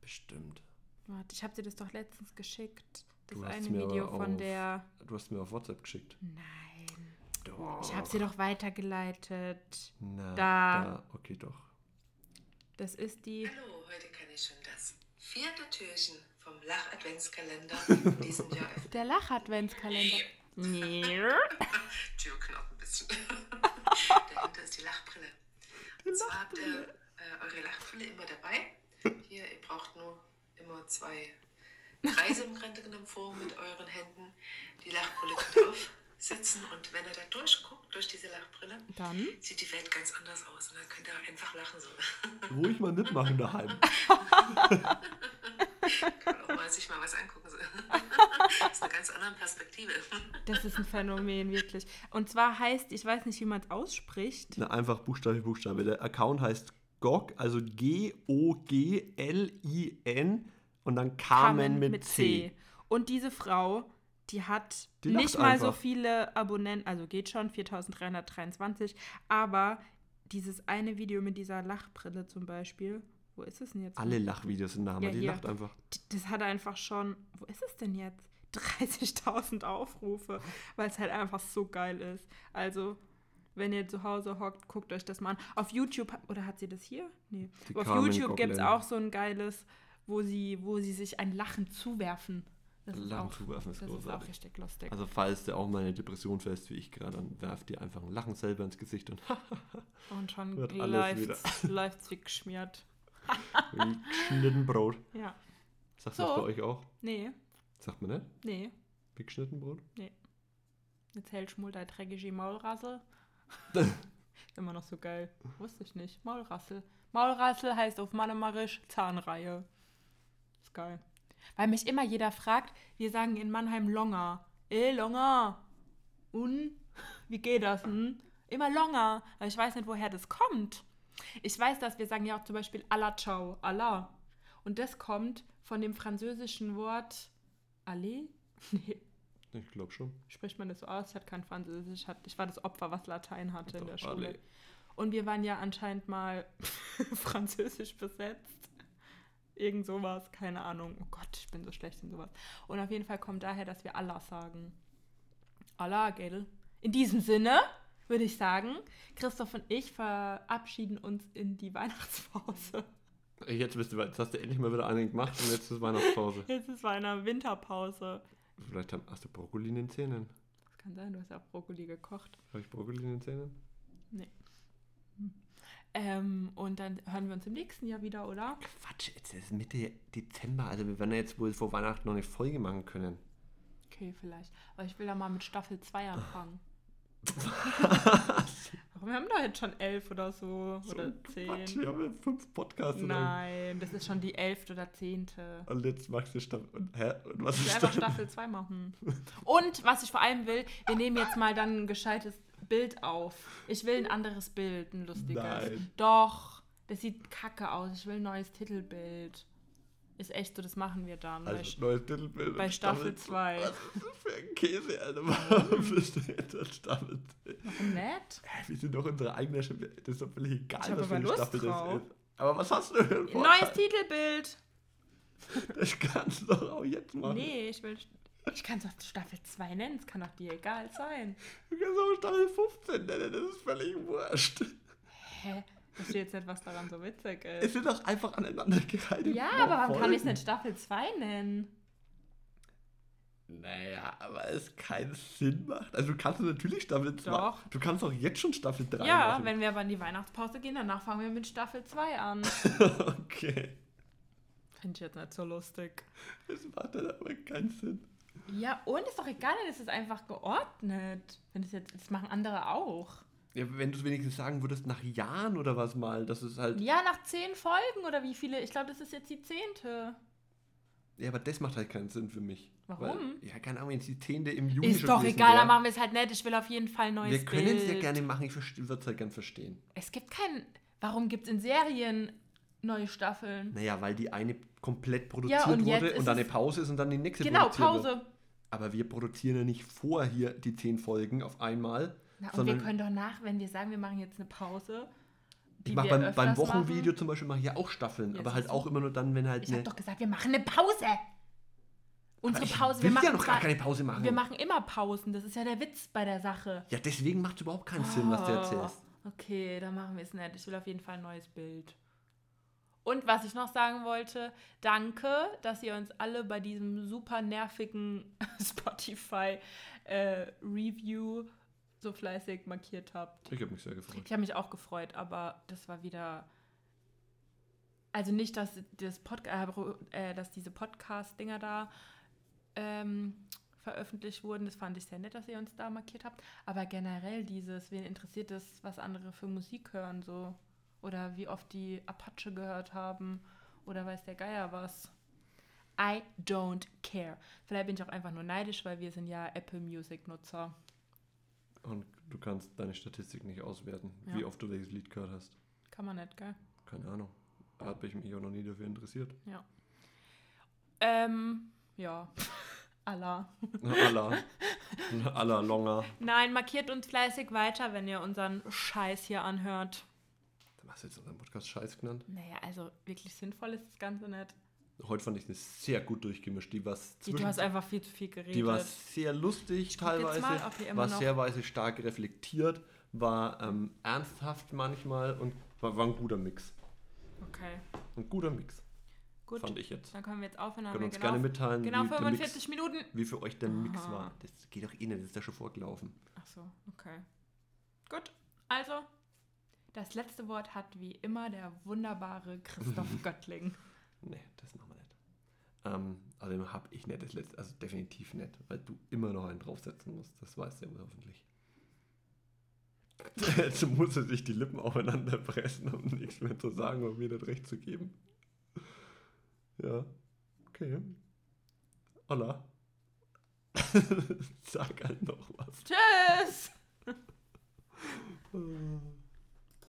bestimmt.
Warte, ich habe dir das doch letztens geschickt. Das
Du
eine Video von
auf-
der.
Du hast mir auf WhatsApp geschickt.
Nein.
Doch.
Ich habe sie doch weitergeleitet.
Na,
Da.
da. Okay, doch.
Das ist die.
Hallo, heute kann ich schon das vierte Türchen vom Lach-Adventskalender <laughs> diesen Jahr öffnen.
Der Lach-Adventskalender. <laughs>
Tür knarrt ein bisschen. <laughs> Dahinter ist die Lachbrille. Und zwar habt ihr äh, eure Lachbrille immer dabei. Hier, ihr braucht nur immer zwei Kreise im Grunde genommen vor mit euren Händen. Die Lachbrille könnt aufsetzen und wenn ihr da durchguckt, durch diese Lachbrille,
Dann.
sieht die Welt ganz anders aus. Und dann könnt ihr einfach lachen so.
Ruhig mal mitmachen daheim.
Kann man auch mal sich mal was angucken. So. <laughs> Aus einer ganz anderen Perspektive.
Das ist ein Phänomen, wirklich. Und zwar heißt, ich weiß nicht, wie man es ausspricht.
Na, einfach Buchstabe, Buchstabe. Der Account heißt GOG, also G-O-G-L-I-N und dann Carmen, mit, C.
Und diese Frau, die hat
Die
nicht mal so
einfach.
viele Abonnenten, also geht schon, 4323, aber dieses eine Video mit dieser Lachbrille zum Beispiel, wo ist es denn jetzt?
Alle Lachvideos sind da, aber
Ja,
die
hier.
lacht einfach.
Das hat einfach schon, wo ist es denn jetzt? <laughs> 30.000 Aufrufe, <laughs> weil es halt einfach so geil ist. Also, wenn ihr zu Hause hockt, guckt euch das mal an. Auf YouTube, oder hat sie das hier? Nee. Auf YouTube gibt es auch so ein geiles, wo sie, wo sie sich ein Lachen zuwerfen. Das ist
Lachen
auch,
zuwerfen ist
das ist auch
großartig.
richtig lustig.
Also falls der auch mal eine Depression fest wie ich gerade, dann werft ihr einfach ein Lachen selber ins Gesicht und <laughs>
Und schon läuft's, läuft's wie geschmiert.
Wie geschnitten Brot.
Ja.
Sagt
So.
das bei euch auch?
Nee,
Sagt man nicht?
nee.
Wie geschnitten Brot?
Jetzt hältst du mal dreckige Maulrassel. <laughs> Immer noch so geil. Wusste ich nicht. Maulrassel. Maulrassel heißt auf Mannemarisch Zahnreihe. Ist geil. Weil mich immer jeder fragt, wir sagen in Mannheim Longer. Eh, Longer. Und? Wie geht das? Hm? Immer Longer. Aber ich weiß nicht, woher das kommt. Ich weiß, dass wir sagen ja auch zum Beispiel Allah ciao, Allah. Und das kommt von dem französischen Wort Allez? <laughs> Nee,
Ich glaube schon.
spricht man das so aus? Ich hatte kein Französisch. Ich, war das Opfer, was Latein hatte in der
Doch,
Schule.
alle.
Und wir waren ja anscheinend mal <laughs> französisch besetzt. Irgend sowas, keine Ahnung. Oh Gott, ich bin so schlecht in sowas. Und auf jeden Fall kommt daher, dass wir Allah sagen. Allah, gell? In diesem Sinne würde ich sagen, Christoph und ich verabschieden uns in die Weihnachtspause.
Jetzt bist du, jetzt hast du endlich mal wieder einen gemacht und jetzt ist Weihnachtspause.
Jetzt ist eine Winterpause.
Vielleicht hast du Brokkoli in den Zähnen.
Das kann sein, du hast ja auch Brokkoli gekocht.
Habe ich Brokkoli in den Zähnen?
Ähm, und dann hören wir uns im nächsten Jahr wieder, oder?
Quatsch, jetzt ist Mitte Dezember. Also wir werden ja jetzt wohl vor Weihnachten noch eine Folge machen können.
Okay, vielleicht. Aber ich will da mal mit Staffel 2 anfangen. Aber wir haben doch jetzt schon elf oder so.
So
oder zehn.
Quatsch, wir haben jetzt fünf Podcasts.
Nein, das ist schon die elfte oder zehnte.
Und jetzt machst du Staffel. Und, hä? Und was
Ich will
ist
einfach
das?
Staffel 2 machen. Und was ich vor allem will, wir nehmen jetzt mal dann ein gescheites Bild auf. Ich will ein anderes Bild, ein lustiges.
Nein.
Doch, das sieht kacke aus. Ich will ein neues Titelbild. Ist echt so, das machen wir dann. Bei
Also neues Titelbild.
bei Staffel zwei.
Was ist das für ein Käse, Alter? Warum bist du jetzt an Staffel 2?
Warum nett?
Hä, Wir sind doch unsere eigene Staffel. Das ist doch völlig egal,
Ich
was für eine
Lust
Staffel
drauf.
das ist. Aber was hast du denn vor?
Neues Titelbild.
Das kannst du doch auch jetzt machen.
Nee, ich will. Ich kann es auch Staffel 2 nennen, es kann auch dir egal sein.
Du kannst auch Staffel 15 nennen, das ist völlig wurscht.
Hä? Ich verstehe jetzt nicht, was daran so witzig
Es
ist.
sind doch einfach aneinandergereihte
Ja, aber warum kann ich es
Folgen.
nicht Staffel 2 nennen?
Naja, aber es keinen Sinn macht. Also du kannst natürlich Staffel 2.
Doch.
Du kannst auch jetzt schon Staffel 3
Ja,
machen.
wenn wir aber in die Weihnachtspause gehen, danach fangen wir mit Staffel 2 an. <laughs>
okay.
Finde ich jetzt nicht so lustig.
Das macht dann aber keinen Sinn.
Ja, und ist doch egal, dann ist es einfach geordnet. Wenn es jetzt, das machen andere auch.
Ja, wenn du es wenigstens sagen würdest, nach Jahren oder was mal, das ist halt.
Ja, nach zehn Folgen oder wie viele? Ich glaube, das ist jetzt die zehnte.
Ja, aber das macht halt keinen Sinn für mich.
Warum?
Weil, ja, keine Ahnung, wenn es die Zehnte im Juni
Ist
schon
doch egal, dann machen wir es halt nett. Ich will auf jeden Fall ein neues
Wir können es ja gerne machen, ich würde es halt gern verstehen.
Es gibt keinen. Warum gibt es in Serien neue Staffeln?
Naja, weil die eine komplett produziert
und jetzt
wurde
ist
und dann eine Pause ist und dann die nächste
Genau,
produziert wird.
Pause.
Aber wir produzieren ja nicht vor hier die zehn Folgen auf einmal.
Na, und
sondern
wir können doch nach, wenn wir sagen, wir machen jetzt eine Pause.
ich
die
mache
wir
beim, beim Wochenvideo
machen.
zum Beispiel mache ich ja auch Staffeln,
Ja,
aber halt auch immer nur dann, wenn halt
Ich habe doch gesagt, wir machen eine Pause. Unsere Pause, wir machen
ja noch gar keine Pause machen.
Wir machen immer Pausen, das ist ja der Witz bei der Sache.
ja, deswegen macht es überhaupt keinen Sinn, was du erzählst.
Oh, Okay, dann machen wir es nicht. Ich will auf jeden Fall ein neues Bild. Und was ich noch sagen wollte, danke, dass ihr uns alle bei diesem super nervigen <laughs> Spotify äh, Review so fleißig markiert habt.
Ich habe mich sehr gefreut.
Ich habe mich auch gefreut, aber das war wieder. Also nicht, dass, das Pod äh, dass diese Podcast-Dinger da ähm, veröffentlicht wurden. Das fand ich sehr nett, dass ihr uns da markiert habt. Aber generell dieses, wen interessiert es, was andere für Musik hören, so. Oder wie oft die Apache gehört haben. Oder weiß der Geier was. I don't care. Vielleicht bin ich auch einfach nur neidisch, weil wir sind ja Apple Music Nutzer.
Und du kannst deine Statistik nicht auswerten,
Ja.
wie oft du welches Lied gehört hast.
Kann man nicht, gell?
Keine Ahnung. Hat mich mich auch noch nie dafür interessiert.
Ähm, ja. <laughs> Allah.
Allah. Allah <laughs> Longer.
Nein, markiert uns fleißig weiter, wenn ihr unseren Scheiß hier anhört.
Was jetzt unseren Podcast Scheiß genannt?
Naja, also wirklich sinnvoll ist das Ganze nicht.
Heute fand ich eine sehr gut durchgemischt. Die war
du hast einfach viel zu viel geredet.
Die war sehr lustig teilweise,
mal,
war
noch-
sehr weise stark reflektiert, war ähm, ernsthaft manchmal und war, war ein guter Mix.
okay,
Ein guter Mix,
gut.
fand ich jetzt.
Dann können wir jetzt aufhören.
Können uns
genau,
gerne mitteilen,
genau
wie, der
45
Mix,
Minuten.
wie für euch der Mix
Aha.
war. Das geht doch eh nicht, das ist ja schon vorgelaufen.
Ach so, okay. Gut, also, das letzte Wort hat wie immer der wunderbare Christoph <laughs> Göttling.
Nee, das nicht. Ähm, also habe ich nicht das letzte, also definitiv nicht, weil du immer noch einen draufsetzen musst. Das weißt du ja wohl hoffentlich. <laughs> Jetzt muss er sich die Lippen aufeinander pressen, um nichts mehr zu sagen, um mir das Recht zu geben. Ja, okay. Hola. <laughs> Sag halt noch was.
Tschüss! <laughs>